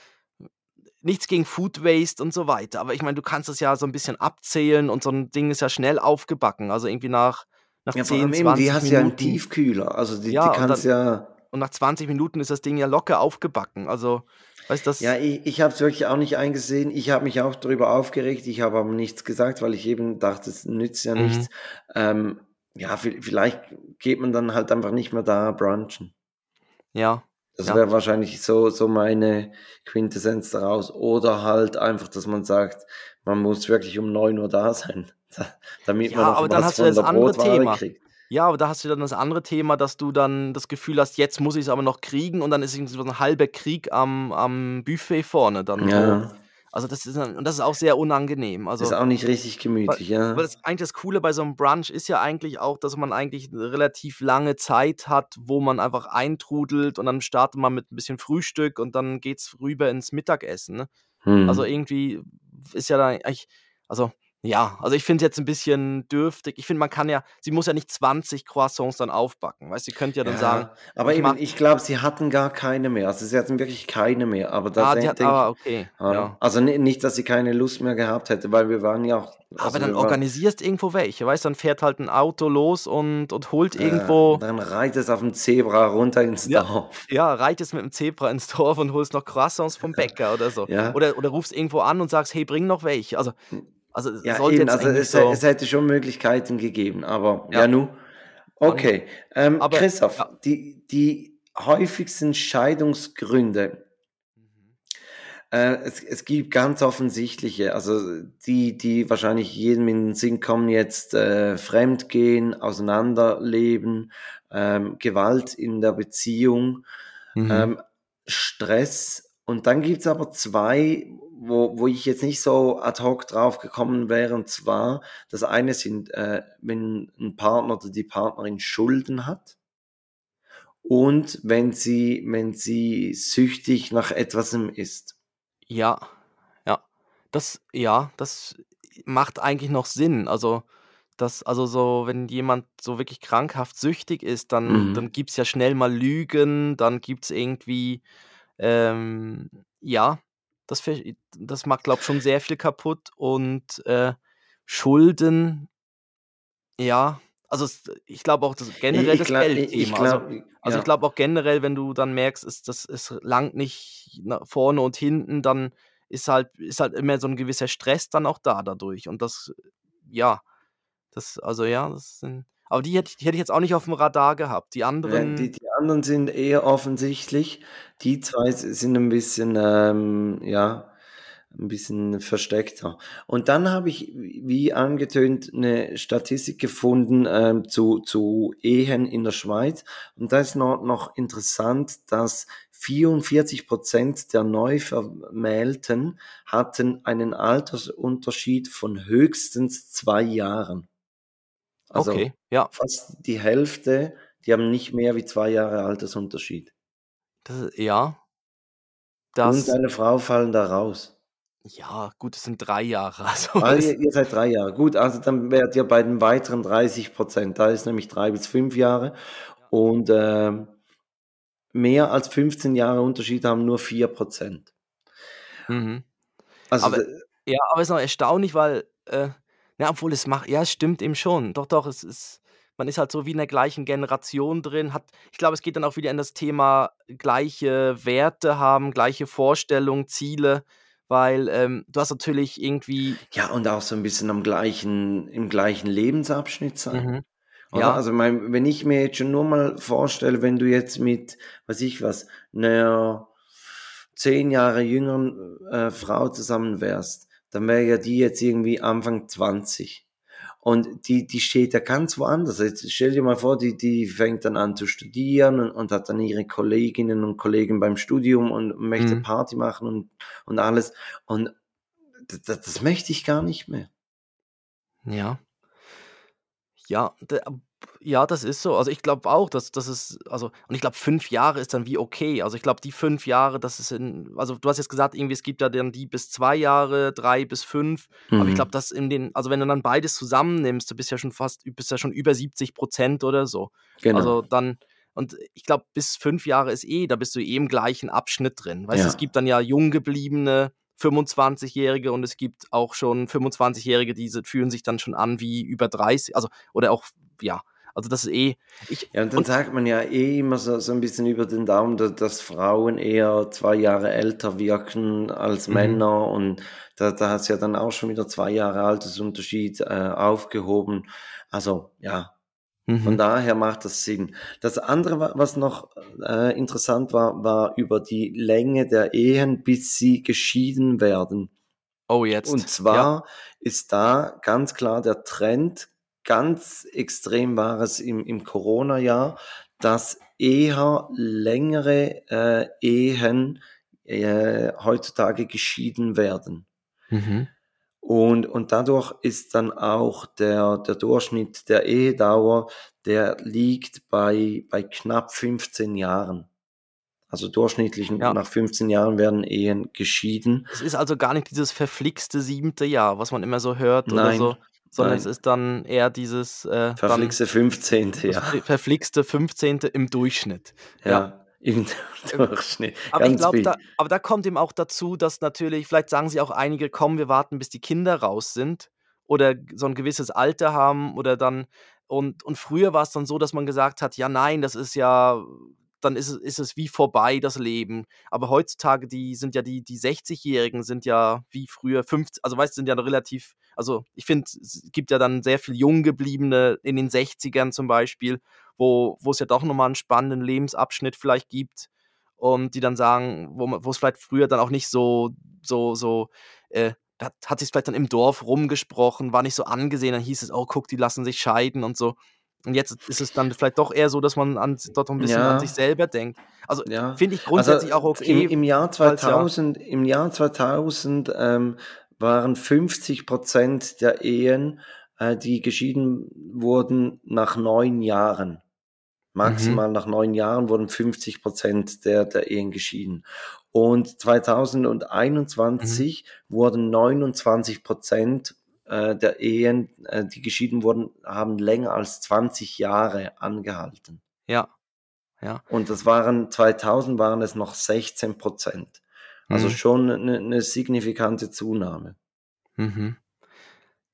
Speaker 1: nichts gegen Food Waste und so weiter, aber ich meine, du kannst das ja so 'n bisschen abzählen und so 'n Ding ist ja schnell aufgebacken. Also, irgendwie nach nach
Speaker 2: Ja, vor
Speaker 1: 10,
Speaker 2: allem eben, die
Speaker 1: 20
Speaker 2: hast du ja
Speaker 1: Minuten
Speaker 2: Tiefkühler. Also, die die
Speaker 1: Ja, und
Speaker 2: kannst
Speaker 1: dann
Speaker 2: ja
Speaker 1: und nach 20 Minuten ist das Ding ja locker aufgebacken. Also, weißt das
Speaker 2: Ja, i ich habe es wirklich auch nicht eingesehen. Ich habe mich auch drüber aufgeregt. Ich habe aber nichts gesagt, weil ich eben dachte, es nützt ja
Speaker 1: Mhm.
Speaker 2: nichts. Ähm, ja, vi vielleicht geht man dann halt einfach nicht mehr da brunchen.
Speaker 1: Ja,
Speaker 2: Das
Speaker 1: ja.
Speaker 2: wäre wahrscheinlich so so meine Quintessenz daraus. Oder halt einfach, dass man sagt, man muss wirklich um 9:00 da sein, da damit man
Speaker 1: Ja,
Speaker 2: noch
Speaker 1: aber dann
Speaker 2: was
Speaker 1: hast du
Speaker 2: von
Speaker 1: das
Speaker 2: der
Speaker 1: andere
Speaker 2: Brotware
Speaker 1: Thema.
Speaker 2: kriegt.
Speaker 1: Ja, aber da hast du dann das andere Thema, dass du dann das Gefühl hast: „Jetzt muss ich's aber noch kriegen“ und dann ist irgendwie so 'n halber Krieg am am Buffet vorne dann,
Speaker 2: Ja.
Speaker 1: Also, das ist und das ist auch sehr unangenehm.
Speaker 2: Ist
Speaker 1: Also
Speaker 2: auch nicht richtig gemütlich,
Speaker 1: weil
Speaker 2: ja.
Speaker 1: das eigentlich das Coole bei so 'nem Brunch ist ja eigentlich auch, dass man eigentlich 'ne relativ lange Zeit hat, wo man einfach eintrudelt und dann startet man mit 'n bisschen Frühstück und dann geht's rüber ins Mittagessen, ne? Also,
Speaker 2: Mhm.
Speaker 1: irgendwie ist ja da eigentlich also, Ja, also ich finde es jetzt ein bisschen dürftig. Ich finde, man kann ja sie muss ja nicht 20 Croissants dann aufbacken, weißt du? Sie könnte ja dann sagen:
Speaker 2: Ja, aber
Speaker 1: „Ich
Speaker 2: eben,
Speaker 1: mache“
Speaker 2: ich glaube, sie hatten gar keine mehr. Also, sie hatten wirklich keine mehr, aber da
Speaker 1: ah, hat
Speaker 2: denke
Speaker 1: ah,
Speaker 2: ich
Speaker 1: okay,
Speaker 2: ja,
Speaker 1: ja.
Speaker 2: also ni nicht, dass sie keine Lust mehr gehabt hätte, weil wir waren ja auch
Speaker 1: Aber
Speaker 2: also,
Speaker 1: dann
Speaker 2: wir waren
Speaker 1: organisierst irgendwo welche, weißt du? Dann fährt halt 'n Auto los und und holt
Speaker 2: äh,
Speaker 1: irgendwo
Speaker 2: dann reitest auf'm Zebra runter ins
Speaker 1: ja,
Speaker 2: Dorf.
Speaker 1: ja, reitest mit'm Zebra ins Dorf und holst noch Croissants vom Bäcker oder so. Oder oder rufst irgendwo an und sagst: „Hey, bring noch welche.“ Also
Speaker 2: Hm,
Speaker 1: also, es
Speaker 2: ja
Speaker 1: sollte
Speaker 2: also es
Speaker 1: so
Speaker 2: es hätte schon Möglichkeiten gegeben, aber
Speaker 1: Ja.
Speaker 2: ja nu. Okay, ähm,
Speaker 1: aber
Speaker 2: Christoph,
Speaker 1: ja.
Speaker 2: die die häufigsten Scheidungsgründe
Speaker 1: Mhm.
Speaker 2: Äh, es es gibt ganz offensichtliche, also die die wahrscheinlich jedem in den Sinn kommen jetzt, äh, Fremdgehen, Auseinanderleben, ähm, Gewalt in der Beziehung,
Speaker 1: Mhm.
Speaker 2: ähm, Stress. Und dann gibt's aber 2, wo wo ich jetzt nicht so ad hoc drauf gekommen wäre, und zwar das eine sind, äh, wenn 'n Partner oder die Partnerin Schulden hat und wenn sie wenn sie süchtig nach etwasem ist.
Speaker 1: Ja, ja. Das ja, das macht eigentlich noch Sinn. Also, das also so, wenn jemand so wirklich krankhaft süchtig ist, dann dann
Speaker 2: Mhm.
Speaker 1: gibt's ja schnell mal Lügen, dann gibt's irgendwie, ähm ja, das das macht, glaube ich, schon sehr viel kaputt und, äh, Schulden ja, also ich glaube auch, das generell
Speaker 2: ich
Speaker 1: das
Speaker 2: ich
Speaker 1: Geldthema. Also also ich
Speaker 2: ja.
Speaker 1: glaube auch generell, wenn du dann merkst, es das es langt nicht nach vorne und hinten, dann ist halt ist halt immer so 'n gewisser Stress dann auch da dadurch. Und das ja, das also ja, das sind aber die hätte ich die hätte ich jetzt auch nicht auf'm Radar gehabt. Die
Speaker 2: Ja, die
Speaker 1: anderen
Speaker 2: die anderen sind eher offensichtlich. Die 2 s sind 'n bisschen, ähm, ja 'n bisschen versteckter. Und dann habe ich, wie angetönt, 'ne Statistik gefunden, ähm, zu zu Ehen in der Schweiz. Und da ist no noch interessant, dass 44% der Neuvermählten hatten einen Altersunterschied von höchstens 2 Jahren.
Speaker 1: Okay,
Speaker 2: Also,
Speaker 1: ja.
Speaker 2: fast die Hälfte, die haben nicht mehr wie 2 Jahre Altersunterschied.
Speaker 1: Das ja.
Speaker 2: Du und
Speaker 1: Das
Speaker 2: deine Frau fallen da raus.
Speaker 1: Ja, gut, es sind 3 Jahre, also
Speaker 2: Ah,
Speaker 1: es
Speaker 2: ihr ihr seid 3 Jahre. Gut, also dann wärt ihr bei den weiteren 30% Da ist nämlich 3 bis 5 Jahre
Speaker 1: Ja.
Speaker 2: und, ähm, mehr als 15 Jahre Unterschied haben nur 4
Speaker 1: Mhm.
Speaker 2: Also
Speaker 1: Aber ja, aber ist noch erstaunlich, weil, äh ja, obwohl es macht ja, es stimmt eben schon. Doch, doch, es ist man ist halt so wie in der gleichen Generation drin, hat ich glaube, es geht dann auch wieder in das Thema gleiche Werte haben, gleiche Vorstellungen, Ziele, weil, ähm, du hast natürlich irgendwie
Speaker 2: Ja, und auch so 'n bisschen am gleichen im gleichen Lebensabschnitt sein,
Speaker 1: Mhm. Ja.
Speaker 2: Also, mein wenn ich mir jetzt schon nur mal vorstelle, wenn du jetzt mit, weiß ich was, 'ner 10 Jahre jüngeren, äh, Frau zusammen wärst, dann wäre ja die jetzt irgendwie Anfang 20. Und die die steht ja ganz woanders. Jetzt stell dir mal vor, die die fängt dann an zu studieren und und hat dann ihre Kolleginnen und Kollegen beim Studium und möchte
Speaker 1: Mhm.
Speaker 2: Party machen und und alles. Und d d das möchte ich gar nicht mehr.
Speaker 1: Ja. Ja, ja, das ist so. Also, ich glaube auch, dass dass es also und ich glaube, 5 Jahre ist dann wie okay. Also, ich glaube, die 5 Jahre, das ist in also, du hast jetzt gesagt, irgendwie, es gibt ja dann die bis 2 Jahre, 3 bis 5, aber ich glaube,
Speaker 2: Mhm.
Speaker 1: dass in den also, wenn du dann beides zusammennimmst, du bist ja schon fast bist ja schon über 70% oder so.
Speaker 2: Genau.
Speaker 1: Also, dann und ich glaube, bis 5 Jahre ist eh da bist du eh im gleichen Abschnitt drin. Weißt du, es
Speaker 2: Ja.
Speaker 1: gibt dann ja jung gebliebene Fünfundzwanzigjährige und es gibt auch schon Fünfundzwanzigjährige, die se fühlen sich dann schon an wie über 30, also oder auch ja, also, das ist eh ich
Speaker 2: Ja, und dann
Speaker 1: und
Speaker 2: sagt man ja eh immer so so 'n bisschen über den Daumen, da dass Frauen eher 2 Jahre älter wirken als
Speaker 1: Mhm.
Speaker 2: Männer und da da hat's ja dann auch schon wieder 2 Jahre Altersunterschied, äh, aufgehoben. Also, ja, von
Speaker 1: Mhm.
Speaker 2: daher macht das Sinn. Das andere, wa was noch, äh, interessant war, war über die Länge der Ehen, bis sie geschieden werden.
Speaker 1: Oh,
Speaker 2: Und
Speaker 1: jetzt, ja.
Speaker 2: zwar ist da ganz klar der Trend ganz extrem war es im im Coronajahr, dass eher längere, äh, Ehen, äh, heutzutage geschieden werden.
Speaker 1: Mhm.
Speaker 2: Und und dadurch ist dann auch der der Durchschnitt der Ehedauer, der liegt bei bei knapp 15 Jahren. Also durchschnittlich
Speaker 1: Ja.
Speaker 2: nach 15 Jahren werden Ehen geschieden.
Speaker 1: Es ist also gar nicht dieses verflixte siebte Jahr, was man immer so hört oder
Speaker 2: Nein,
Speaker 1: so, sondern es
Speaker 2: nein.
Speaker 1: ist dann eher dieses, äh,
Speaker 2: Verflixte 15.
Speaker 1: das
Speaker 2: Jahr.
Speaker 1: ver verflixte 15. im Durchschnitt. Ja.
Speaker 2: Ja, im Durchschnitt.
Speaker 1: aber ich
Speaker 2: Ganz
Speaker 1: glaube,
Speaker 2: viel.
Speaker 1: da aber da kommt eben auch dazu, dass natürlich vielleicht sagen sich auch einige: „Komm, wir warten, bis die Kinder raus sind oder so 'n gewisses Alter haben oder dann“ und und früher war's dann so, dass man gesagt hat: „Ja, nein, das ist ja dann ist es ist es wie vorbei, das Leben.“ Aber heutzutage, die sind ja die die 60-Jährigen sind ja wie früher fünfz also, weißt du, sind ja relativ also, ich finde, es gibt ja dann sehr viel Junggebliebene in den 60ern zum Beispiel, wo wo's ja doch noch mal 'n spannenden Lebensabschnitt vielleicht gibt und die dann sagen, wo ma wo's vielleicht früher dann auch nicht so so so äh, hat hat sich's vielleicht dann im Dorf rumgesprochen, war nicht so angesehen, dann hieß es: „Oh, guck, die lassen sich scheiden“ und so. Und jetzt ist es dann vielleicht doch eher so, dass man an dort 'n bisschen an sich
Speaker 2: Ja.
Speaker 1: selber denkt. Also,
Speaker 2: Ja,
Speaker 1: finde ich
Speaker 2: also
Speaker 1: grundsätzlich auch
Speaker 2: im
Speaker 1: okay,
Speaker 2: im Jahr
Speaker 1: weil's ja
Speaker 2: 2000 im Jahr 2000, ähm, waren 50% der Ehen, äh, die geschieden wurden, nach 9 Jahren.
Speaker 1: Mhm.
Speaker 2: Maximal nach 9 Jahren wurden 50 der der Ehen geschieden. Und
Speaker 1: Mhm.
Speaker 2: 2021 wurden 29 äh, der Ehen, äh, die geschieden wurden, haben länger als 20 Jahre angehalten.
Speaker 1: Ja, ja.
Speaker 2: Und das waren 2000 waren es noch 16% Also
Speaker 1: Mhm.
Speaker 2: schon 'ne 'ne signifikante Zunahme.
Speaker 1: Mhm.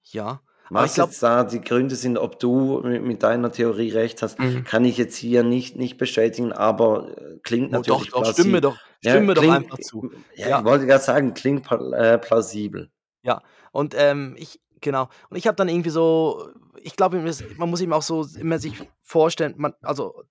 Speaker 1: Ja,
Speaker 2: Was
Speaker 1: glaube
Speaker 2: jetzt da die Gründe sind, ob du mi mit deiner Theorie recht hast,
Speaker 1: Mhm.
Speaker 2: kann ich jetzt hier nicht nicht bestätigen, aber, äh, klingt
Speaker 1: Oh doch,
Speaker 2: natürlich
Speaker 1: doch, stimm mir
Speaker 2: plausi
Speaker 1: doch
Speaker 2: ja,
Speaker 1: stimm mir doch
Speaker 2: klingt
Speaker 1: einfach zu.
Speaker 2: ja,
Speaker 1: Ja.
Speaker 2: ich wollte grad sagen, klingt äh, plausibel.
Speaker 1: Ja, und, ähm, ich genau. Und ich habe dann irgendwie so ich glaube, man muss eben auch so immer sich vorstellen, man also,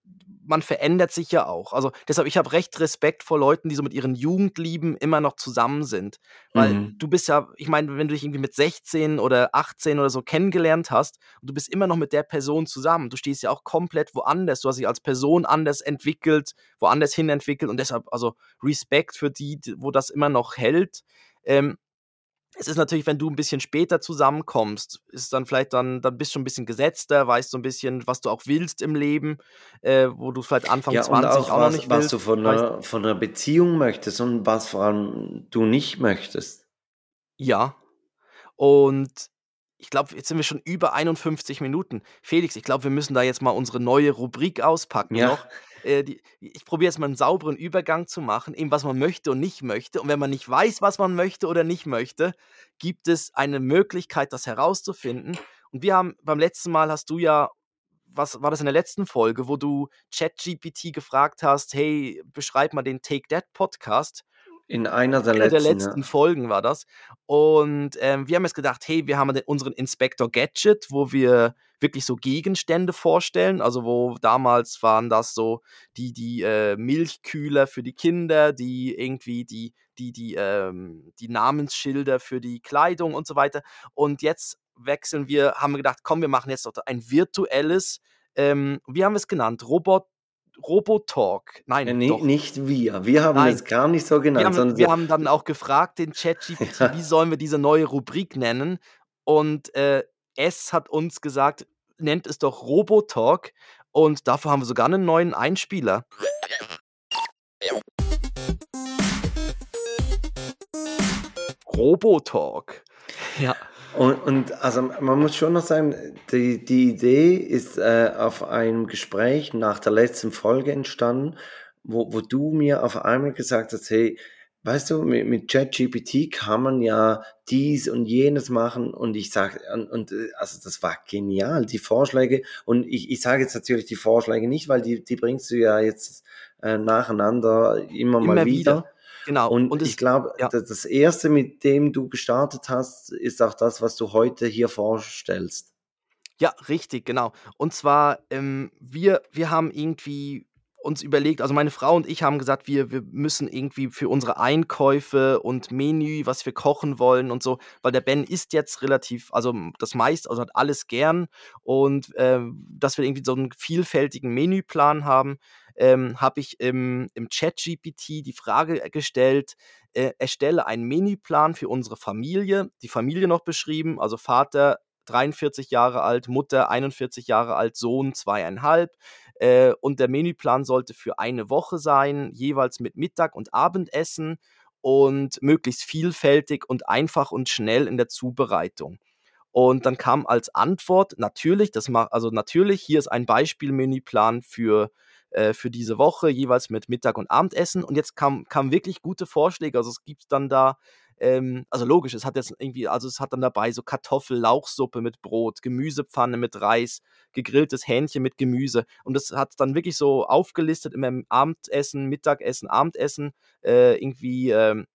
Speaker 1: man verändert sich ja auch. Also, deshalb ich habe recht Respekt vor Leuten, die so mit ihren Jugendlieben immer noch zusammen sind. Weil
Speaker 2: Mhm.
Speaker 1: du bist ja ich meine, wenn du dich irgendwie mit 16 oder 18 oder so kennengelernt hast und du bist immer noch mit der Person zusammen. Du stehst ja auch komplett woanders. Du hast dich als Person anders entwickelt, woanders hin entwickelt und deshalb also, Respekt für die, wo das immer noch hält. Ähm, es ist natürlich, wenn du 'n bisschen später zusammenkommst, ist dann vielleicht dann dann bist du schon 'n bisschen gesetzter, weißt so 'n bisschen, was du auch willst im Leben, äh, wo du vielleicht Anfang
Speaker 2: Ja, und
Speaker 1: 20
Speaker 2: auch
Speaker 1: auch noch
Speaker 2: was
Speaker 1: nicht
Speaker 2: was
Speaker 1: willst,
Speaker 2: du von
Speaker 1: weißt
Speaker 2: 'ner von 'ner Beziehung möchtest und was vor allem du nicht möchtest.
Speaker 1: Ja. Und ich glaube, jetzt sind wir schon über 51 Minuten. Felix, ich glaube, wir müssen da jetzt mal unsere neue Rubrik auspacken
Speaker 2: Ja.
Speaker 1: noch. Äh, die ich probiere jetzt mal 'n sauberen Übergang zu machen, eben was man möchte und nicht möchte. Und wenn man nicht weiß, was man möchte oder nicht möchte, gibt es eine Möglichkeit, das herauszufinden. Und wir haben beim letzten Mal hast du ja was war das in der letzten Folge, wo du ChatGPT gefragt hast: „Hey, beschreib mal den Take That Podcast.“
Speaker 2: In einer der
Speaker 1: Eine der
Speaker 2: letzten,
Speaker 1: letzten
Speaker 2: ja.
Speaker 1: Folgen war das. Und, ähm, wir haben jetzt gedacht: „Hey, wir haben unseren Inspektor Gadget“, wo wir wirklich so Gegenstände vorstellen. Also, wo damals waren das so die die, äh, Milchkühler für die Kinder, die irgendwie die die die, ähm die Namensschilder für die Kleidung und so weiter. Und jetzt wechseln wir haben wir gedacht: „Komm, wir machen jetzt ein virtuelles“ ähm, wie haben wir's genannt? Robot Robotalk.
Speaker 2: Äh,
Speaker 1: Nein,
Speaker 2: ni
Speaker 1: doch.
Speaker 2: nicht wir. Wir haben
Speaker 1: Nein.
Speaker 2: es gar nicht so
Speaker 1: Wir
Speaker 2: genannt,
Speaker 1: haben
Speaker 2: sondern
Speaker 1: wir haben dann auch gefragt, den ChatGPT:
Speaker 2: Ja.
Speaker 1: „Wie sollen wir diese neue Rubrik nennen?“ Und, äh, es hat uns gesagt: „Nennt es doch Robotalk.“ Und dafür haben wir sogar 'nen neuen Einspieler. Robotalk. Ja.
Speaker 2: Und und also, man muss schon noch sagen, die die Idee ist, äh, auf einem Gespräch nach der letzten Folge entstanden, wo wo du mir auf einmal gesagt hast: „Hey, weißt du, mi mit ChatGPT kann man ja dies und jenes machen.“ Und ich sage und und, äh, also, das war genial, die Vorschläge. Und ich ich sage jetzt natürlich die Vorschläge nicht, weil die die bringst du ja jetzt, äh, nacheinander immer mal
Speaker 1: Immer wieder.
Speaker 2: wieder.
Speaker 1: Genau.
Speaker 2: Und
Speaker 1: Und
Speaker 2: ich glaube,
Speaker 1: ja.
Speaker 2: da das 1., mit dem du gestartet hast, ist auch das, was du heute hier vorstellst.
Speaker 1: Ja, richtig, genau. Und zwar, ähm, wir wir haben irgendwie uns überlegt also, meine Frau und ich haben gesagt, wir wir müssen irgendwie für unsere Einkäufe und Menü, was wir kochen wollen und so weil der Ben isst jetzt relativ also, das meiste also, hat alles gern und, ähm, dass wir irgendwie so 'n vielfältigen Menüplan haben, ähm, habe ich im im ChatGPT die Frage, äh, gestellt, äh: „Erstelle einen Menüplan für unsere Familie.“ Die Familie noch beschrieben, also, Vater 43 Jahre alt, Mutter 41 Jahre alt, Sohn 2,5. Äh, und der Menüplan sollte für eine Woche sein, jeweils mit Mittag und Abendessen und möglichst vielfältig und einfach und schnell in der Zubereitung. Und dann kam als Antwort natürlich, das ma also natürlich, hier ist ein Beispiel-Menüplan für äh, für diese Woche, jeweils mit Mittag und Abendessen. Und jetzt kamen kam wirklich gute Vorschläge. Also es gibt dann da ähm, also logisch, es hat jetzt irgendwie, also es hat dann dabei so Kartoffel-Lauchsuppe mit Brot, Gemüsepfanne mit Reis, gegrilltes Hähnchen mit Gemüse. Und das hat dann wirklich so aufgelistet im Abendessen, Mittagessen, Abendessen, äh, irgendwie ähm,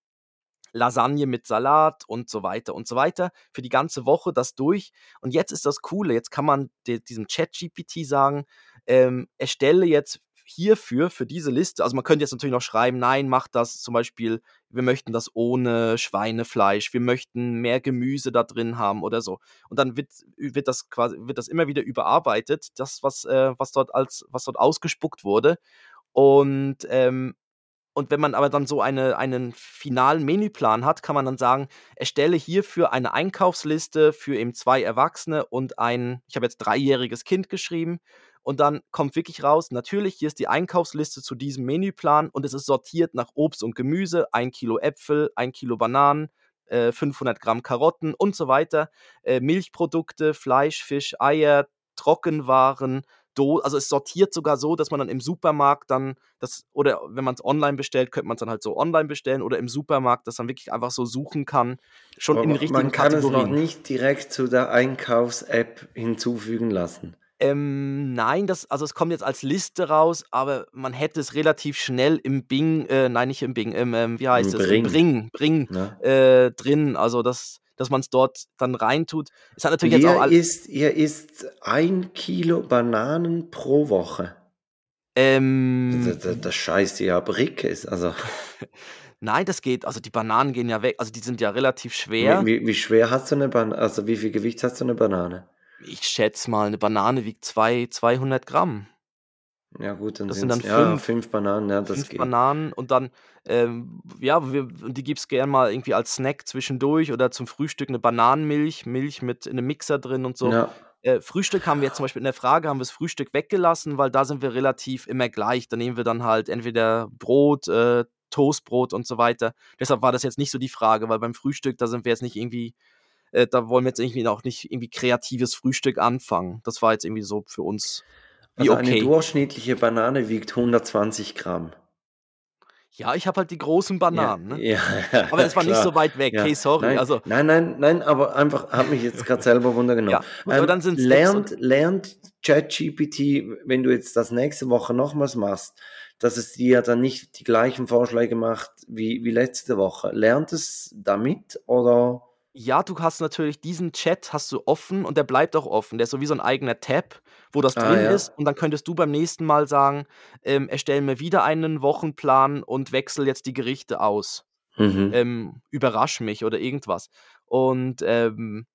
Speaker 1: Lasagne mit Salat und so weiter und so weiter. Für die ganze Woche das durch. Und jetzt ist das Coole, jetzt kann man diesem Chat-GPT sagen, ähm, erstelle jetzt hierfür, für diese Liste, also man könnte jetzt natürlich noch schreiben, nein, mach das zum Beispiel, wir möchten das ohne Schweinefleisch, wir möchten mehr Gemüse da drin haben oder so. Und dann wird, wird das quasi, wird das immer wieder überarbeitet, das, was, äh, was dort als, was dort ausgespuckt wurde. Und ähm, und wenn man aber dann so eine, einen finalen Menüplan hat, kann man dann sagen, erstelle hierfür eine Einkaufsliste für eben zwei Erwachsene und ein, ich habe jetzt dreijähriges Kind geschrieben. Und dann kommt wirklich raus, natürlich, hier ist die Einkaufsliste zu diesem Menüplan und es ist sortiert nach Obst und Gemüse, ein Kilo Äpfel, ein Kilo Bananen, äh, 500 Gramm Karotten und so weiter, äh, Milchprodukte, Fleisch, Fisch, Eier, Trockenwaren, Do also es sortiert sogar so, dass man dann im Supermarkt dann das, oder wenn man es online bestellt, könnte man es dann halt so online bestellen oder im Supermarkt, dass man wirklich einfach so suchen kann, schon
Speaker 2: Aber
Speaker 1: in den richtigen
Speaker 2: man kann
Speaker 1: Kategorien.
Speaker 2: es noch nicht direkt zu der Einkaufs-App hinzufügen lassen.
Speaker 1: Ähm, nein, das, also es kommt jetzt als Liste raus, aber man hätte es relativ schnell im Bing, äh, nein, nicht im Bing, im, ähm, wie heißt
Speaker 2: Im
Speaker 1: es?
Speaker 2: Bring.
Speaker 1: Bring, Bring
Speaker 2: Ne?
Speaker 1: äh, drin. Also das, dass man es dort dann reintut. Es hat natürlich jetzt auch
Speaker 2: Ihr isst, ihr isst ein Kilo Bananen pro Woche.
Speaker 1: ähm,
Speaker 2: Das, das, das scheißt ihr ab Rickes. Also,
Speaker 1: nein, das geht. Also die Bananen gehen ja weg. Also die sind ja relativ schwer.
Speaker 2: wie, wie, wie schwer hast du eine Banane? Also, wie viel Gewicht hast du eine Banane?
Speaker 1: Ich schätze mal, eine Banane wiegt zwei, 200 Gramm.
Speaker 2: Ja, gut, dann
Speaker 1: Das
Speaker 2: sind
Speaker 1: dann
Speaker 2: ja,
Speaker 1: fünf,
Speaker 2: fünf Bananen, ja, das
Speaker 1: fünf
Speaker 2: geht.
Speaker 1: Bananen und dann, ähm, ja, wir, die gibt es gern mal irgendwie als Snack zwischendurch oder zum Frühstück eine Bananenmilch, Milch mit in einem Mixer drin und so.
Speaker 2: Ja,
Speaker 1: Äh, Frühstück haben wir jetzt zum Beispiel in der Frage, haben wir das Frühstück weggelassen, weil da sind wir relativ immer gleich. Da nehmen wir dann halt entweder Brot, äh, Toastbrot und so weiter. Deshalb war das jetzt nicht so die Frage, weil beim Frühstück, da sind wir jetzt nicht irgendwie, äh, da wollen wir jetzt irgendwie auch nicht irgendwie kreatives Frühstück anfangen. Das war jetzt irgendwie so für uns wie
Speaker 2: also eine
Speaker 1: okay.
Speaker 2: durchschnittliche Banane wiegt 120 Gramm.
Speaker 1: Ja, ich habe halt die großen
Speaker 2: Ja,
Speaker 1: Bananen, ne?
Speaker 2: ja,
Speaker 1: Aber es war nicht so weit weg.
Speaker 2: Ja,
Speaker 1: Hey, sorry.
Speaker 2: nein,
Speaker 1: Also,
Speaker 2: nein, nein, nein, aber einfach, hat mich jetzt gerade selber Wunder genommen.
Speaker 1: ja, aber
Speaker 2: Ähm,
Speaker 1: dann sind und
Speaker 2: lernt, lernt ChatGPT, wenn du jetzt das nächste Woche nochmals machst, dass es dir dann nicht die gleichen Vorschläge macht wie, wie letzte Woche. Lernt es damit oder?
Speaker 1: Ja, du hast natürlich diesen Chat hast du offen und der bleibt auch offen. Der ist so wie so ein eigener Tab, wo das
Speaker 2: Ah,
Speaker 1: drin
Speaker 2: ja.
Speaker 1: ist. Und dann könntest du beim nächsten Mal sagen, ähm, erstell mir wieder einen Wochenplan und wechsel jetzt die Gerichte aus.
Speaker 2: Mhm.
Speaker 1: Ähm, überrasch mich oder irgendwas. Und ähm,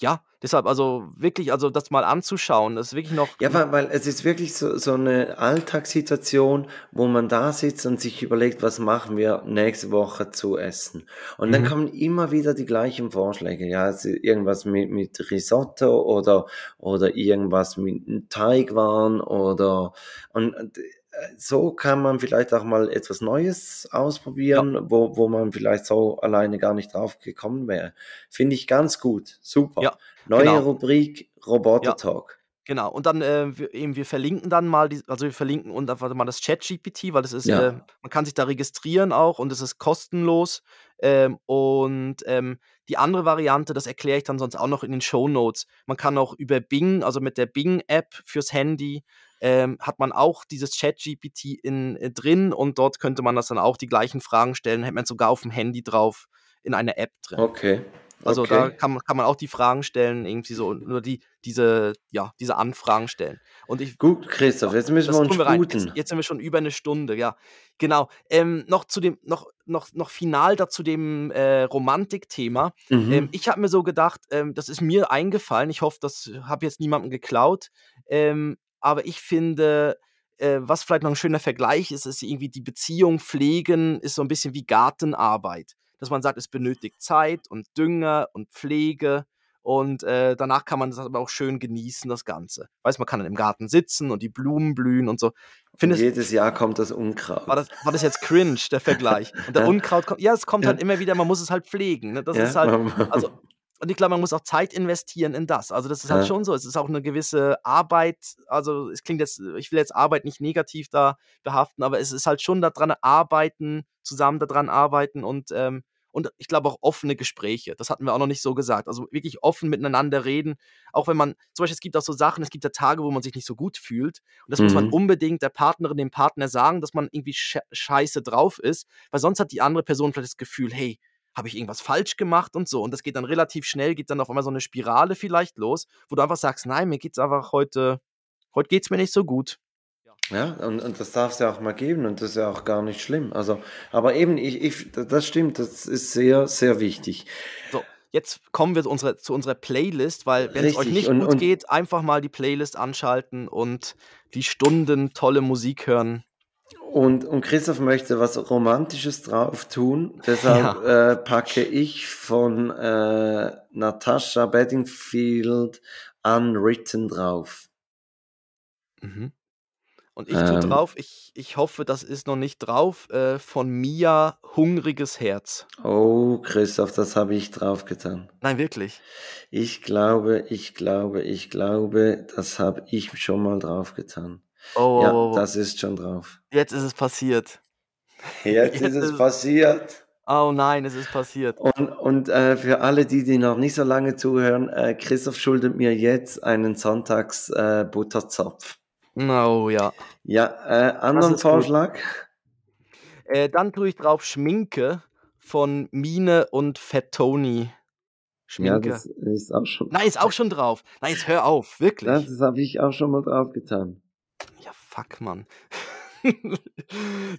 Speaker 1: ja, deshalb, also wirklich, also das mal anzuschauen, das ist wirklich noch.
Speaker 2: Ja, weil, weil es ist wirklich so, so eine Alltagssituation, wo man da sitzt und sich überlegt, was machen wir nächste Woche zu essen. Und dann
Speaker 1: Mhm.
Speaker 2: kommen immer wieder die gleichen Vorschläge. Ja, irgendwas mit, mit Risotto oder, oder irgendwas mit Teigwaren oder, und äh, so kann man vielleicht auch mal etwas Neues
Speaker 1: Ja,
Speaker 2: ausprobieren, wo, wo man vielleicht so alleine gar nicht drauf gekommen wäre. Finde ich ganz gut. Super.
Speaker 1: ja,
Speaker 2: Neue
Speaker 1: genau.
Speaker 2: Rubrik Roboter
Speaker 1: Ja.
Speaker 2: Talk.
Speaker 1: Genau, und dann, äh, wir eben wir verlinken dann mal die also, wir verlinken und einfach mal das ChatGPT, weil das ist,
Speaker 2: Ja.
Speaker 1: äh man kann sich da registrieren auch und es ist kostenlos. Ähm, und, ähm, die andere Variante, das erkläre ich dann sonst auch noch in den Shownotes. Man kann auch über Bing, also mit der Bing-App fürs Handy, ähm, hat man auch dieses ChatGPT in äh, drin und dort könnte man das dann auch die gleichen Fragen stellen, hätte man sogar auf'm Handy drauf in einer App drin.
Speaker 2: Okay,
Speaker 1: Also, da kann man kann man auch die Fragen stellen, irgendwie so nur die diese ja, diese Anfragen stellen. Und ich
Speaker 2: Gut, Christoph, jetzt müssen wir uns
Speaker 1: wir rein. Jetzt jetzt sind wir schon über 'ne Stunde, ja. Genau. Ähm, noch zu dem noch noch noch final da zu dem, äh, Romantikthema. Ähm,
Speaker 2: Mhm.
Speaker 1: ich habe mir so gedacht, ähm, das ist mir eingefallen. Ich hoffe, das habe jetzt niemandem geklaut. Aber ich finde, äh, was vielleicht noch 'n schöner Vergleich ist, ist irgendwie die Beziehung pflegen ist so 'n bisschen wie Gartenarbeit. Dass man sagt, es benötigt Zeit und Dünger und Pflege Und äh, danach kann man das aber auch schön genießen, das Ganze. Weißt man kann dann im Garten sitzen und die Blumen blühen und so.
Speaker 2: Findest, jedes Jahr kommt das Unkraut.
Speaker 1: War das, war das jetzt cringe, der Vergleich? Und der ja. Unkraut kommt, ja, es kommt ja. halt immer wieder, man muss es halt pflegen. Ne? Das ja. ist halt, also und ich glaube, man muss auch Zeit investieren in das. Also das ist halt ja. schon so. Es ist auch eine gewisse Arbeit. Also es klingt jetzt, ich will jetzt Arbeit nicht negativ da behaften, aber es ist halt schon daran arbeiten, zusammen daran arbeiten und ähm, und ich glaube auch offene Gespräche. Das hatten wir auch noch nicht so gesagt. Also wirklich offen miteinander reden. Auch wenn man, zum Beispiel, es gibt auch so Sachen, es gibt ja Tage, wo man sich nicht so gut fühlt. Und das mhm. muss man mhm. unbedingt der Partnerin, dem Partner sagen, dass man irgendwie scheiße drauf ist. Weil sonst hat die andere Person vielleicht das Gefühl, hey, habe ich irgendwas falsch gemacht und so. Und das geht dann relativ schnell, geht dann auf einmal so eine Spirale vielleicht los, wo du einfach sagst, nein, mir geht's einfach heute, heute geht's mir nicht so gut.
Speaker 2: Ja, und, und das darf es ja auch mal geben und das ist ja auch gar nicht schlimm. Also, aber eben, ich, ich, das stimmt, das ist sehr, sehr wichtig.
Speaker 1: So, jetzt kommen wir zu unserer, zu unserer Playlist, weil wenn es euch nicht und, gut und, geht, einfach mal die Playlist anschalten und die Stunden tolle Musik hören.
Speaker 2: Und, und Christoph möchte was Romantisches drauf tun, deshalb ja. äh, packe ich von äh, Natasha Bedingfield Unwritten drauf.
Speaker 1: Mhm. Und ich tue ähm, drauf, ich, ich hoffe, das ist noch nicht drauf, äh, von Mia Hungriges Herz.
Speaker 2: Oh, Christoph, das habe ich drauf getan.
Speaker 1: Nein, wirklich.
Speaker 2: Ich glaube, ich glaube, ich glaube, das habe ich schon mal drauf getan.
Speaker 1: Oh,
Speaker 2: ja,
Speaker 1: oh, oh.
Speaker 2: das ist schon drauf.
Speaker 1: Jetzt ist es passiert.
Speaker 2: Jetzt, Jetzt ist es ist passiert.
Speaker 1: Oh nein, es ist passiert.
Speaker 2: Und, und äh, für alle, die, die noch nicht so lange zuhören, äh, Christoph schuldet mir jetzt einen Sonntags-Butterzopf.
Speaker 1: Äh, oh ja.
Speaker 2: Ja, äh, anderen Vorschlag?
Speaker 1: Äh, dann tue ich drauf Schminke von Mine und Fettoni.
Speaker 2: Schminke. Ja, das ist auch schon.
Speaker 1: Nein, ist auch schon drauf. Nein, jetzt hör auf, wirklich.
Speaker 2: Das habe ich auch schon mal drauf getan.
Speaker 1: Fuck, Mann.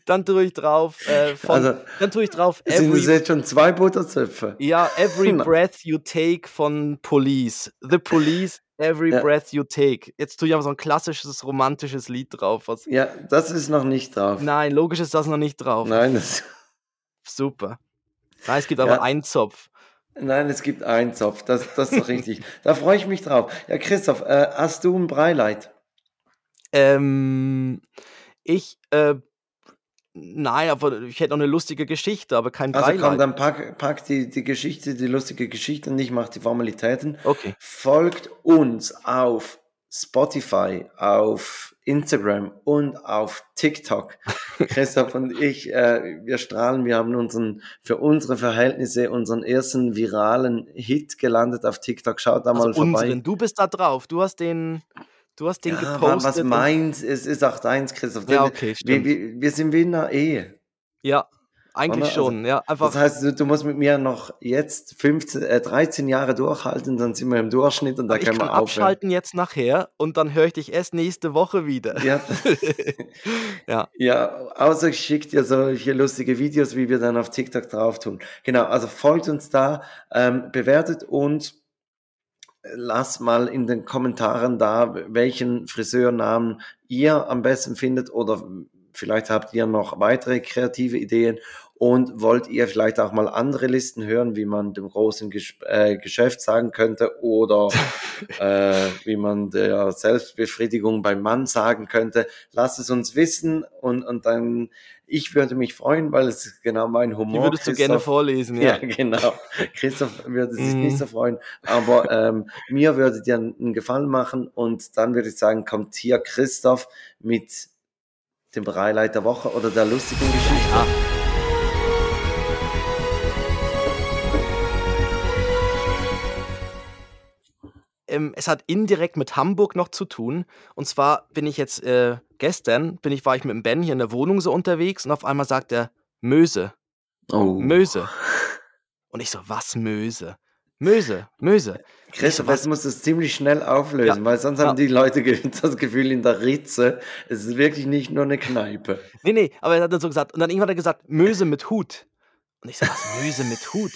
Speaker 1: dann tue ich drauf äh, von, also, dann tue ich drauf
Speaker 2: every, sind es jetzt schon zwei Butterzöpfe?
Speaker 1: Ja, Every Breath You Take von Police. The Police, Every ja. Breath You Take. Jetzt tue ich aber so ein klassisches romantisches Lied drauf. Was,
Speaker 2: ja, das ist noch nicht drauf.
Speaker 1: Nein, logisch ist das noch nicht drauf.
Speaker 2: Nein, das
Speaker 1: Super. Nein, es gibt aber ja. einen Zopf.
Speaker 2: Nein, es gibt einen Zopf, das, das ist doch richtig. da freue ich mich drauf. Ja, Christoph, äh, hast du ein Breileid?
Speaker 1: Ähm, ich, äh, nein, aber ich hätte noch eine lustige Geschichte, aber kein
Speaker 2: Also komm, dann pack, pack die, die Geschichte, die lustige Geschichte und ich mache die Formalitäten.
Speaker 1: Okay.
Speaker 2: Folgt uns auf Spotify, auf Instagram und auf TikTok. Christoph und ich, äh, wir strahlen, wir haben unseren, für unsere Verhältnisse, unseren ersten viralen Hit gelandet auf TikTok. Schaut da also mal vorbei. Unseren.
Speaker 1: Du bist da drauf, du hast den Du hast den ja, gepostet.
Speaker 2: Was meins, es ist auch deins, Christoph.
Speaker 1: Ja, okay,
Speaker 2: stimmt. Wir, wir, wir sind wie in einer Ehe.
Speaker 1: Ja, eigentlich Oder? schon,
Speaker 2: also,
Speaker 1: ja. Einfach
Speaker 2: das heißt, du, du, musst mit mir noch jetzt 15, äh, 13 Jahre durchhalten, dann sind wir im Durchschnitt und da können wir aufhören.
Speaker 1: abschalten jetzt nachher und dann höre ich dich erst nächste Woche wieder.
Speaker 2: Ja.
Speaker 1: ja.
Speaker 2: ja, außer ich schicke dir solche lustige Videos, wie wir dann auf TikTok drauf tun. Genau, also folgt uns da, ähm, bewertet uns lass mal in den Kommentaren da, welchen Friseurnamen ihr am besten findet oder vielleicht habt ihr noch weitere kreative Ideen und wollt ihr vielleicht auch mal andere Listen hören, wie man dem großen Ges äh, Geschäft sagen könnte oder äh, wie man der Selbstbefriedigung beim Mann sagen könnte, lasst es uns wissen und, und dann ich würde mich freuen, weil es genau mein Humor ist.
Speaker 1: Die würdest du gerne vorlesen,
Speaker 2: ja. Ja, genau. Christoph würde sich nicht so mhm. freuen, aber ähm, mir würde dir einen Gefallen machen und dann würde ich sagen, kommt hier Christoph mit dem Bereileiter der Woche oder der lustigen Geschichte. Ja.
Speaker 1: Ähm, es hat indirekt mit Hamburg noch zu tun. Und zwar bin ich jetzt äh, gestern, bin ich, war ich mit dem Ben hier in der Wohnung so unterwegs und auf einmal sagt er Möse.
Speaker 2: Oh.
Speaker 1: Möse. Und ich so, was Möse? Möse, Möse.
Speaker 2: Christoph, was muss das ziemlich schnell auflösen, ja, weil sonst ja. haben die Leute das Gefühl in der Ritze, es ist wirklich nicht nur eine Kneipe.
Speaker 1: Nee, nee, aber er hat dann so gesagt, und dann irgendwann hat er gesagt, Möse mit Hut. Und ich so, was, Möse mit Hut?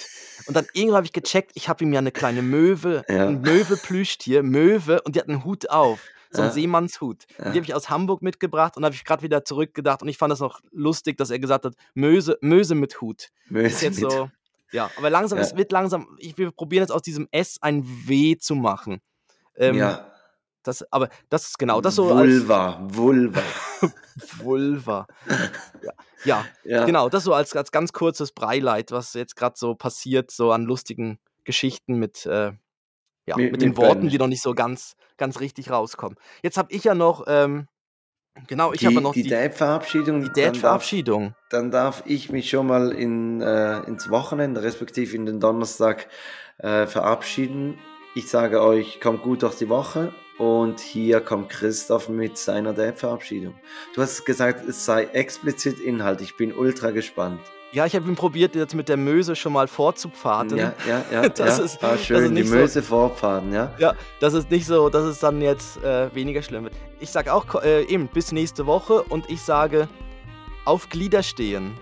Speaker 1: Und dann irgendwann habe ich gecheckt, ich habe ihm ja eine kleine Möwe, ja. ein Möwe-Plüschtier, Möwe, und die hat einen Hut auf. So ein ja. Seemannshut. Ja. Die habe ich aus Hamburg mitgebracht und habe ich gerade wieder zurückgedacht. Und ich fand das noch lustig, dass er gesagt hat, Möse, Möse mit Hut.
Speaker 2: Möse mit
Speaker 1: so, Ja, aber langsam,
Speaker 2: Ja.
Speaker 1: es wird langsam, ich, wir probieren jetzt aus diesem S ein W zu machen. Ähm,
Speaker 2: Ja,
Speaker 1: das, aber das ist genau, das so als
Speaker 2: Vulva, Vulva.
Speaker 1: Vulva. Ja, ja,
Speaker 2: Ja,
Speaker 1: genau, das so als, als ganz kurzes Breileid, was jetzt gerade so passiert, so an lustigen Geschichten mit, äh, ja,
Speaker 2: mit,
Speaker 1: mit den
Speaker 2: mit
Speaker 1: Worten,
Speaker 2: Ben.
Speaker 1: die noch nicht so ganz, ganz richtig rauskommen. Jetzt habe ich ja noch, ähm, genau, ich habe ja noch
Speaker 2: die
Speaker 1: die,
Speaker 2: Dad-Verabschiedung,
Speaker 1: die
Speaker 2: dann darf,
Speaker 1: Dad-Verabschiedung.
Speaker 2: dann darf ich mich schon mal in, äh, ins Wochenende, respektive in den Donnerstag, äh, verabschieden. Ich sage euch, kommt gut durch die Woche und hier kommt Christoph mit seiner Dad-Verabschiedung. Du hast gesagt, es sei explizit Inhalt. Ich bin ultra gespannt.
Speaker 1: Ja, ich habe ihn probiert, jetzt mit der Möse schon mal vorzupfaden.
Speaker 2: Ja, ja, ja.
Speaker 1: Das
Speaker 2: ja.
Speaker 1: ist-
Speaker 2: ah,
Speaker 1: das ist
Speaker 2: schön, die
Speaker 1: nicht so-
Speaker 2: Möse vorfahren, ja.
Speaker 1: Ja, das ist nicht so, dass es dann jetzt äh, weniger schlimm wird. Ich sage auch äh, eben bis nächste Woche und ich sage auf Glieder stehen.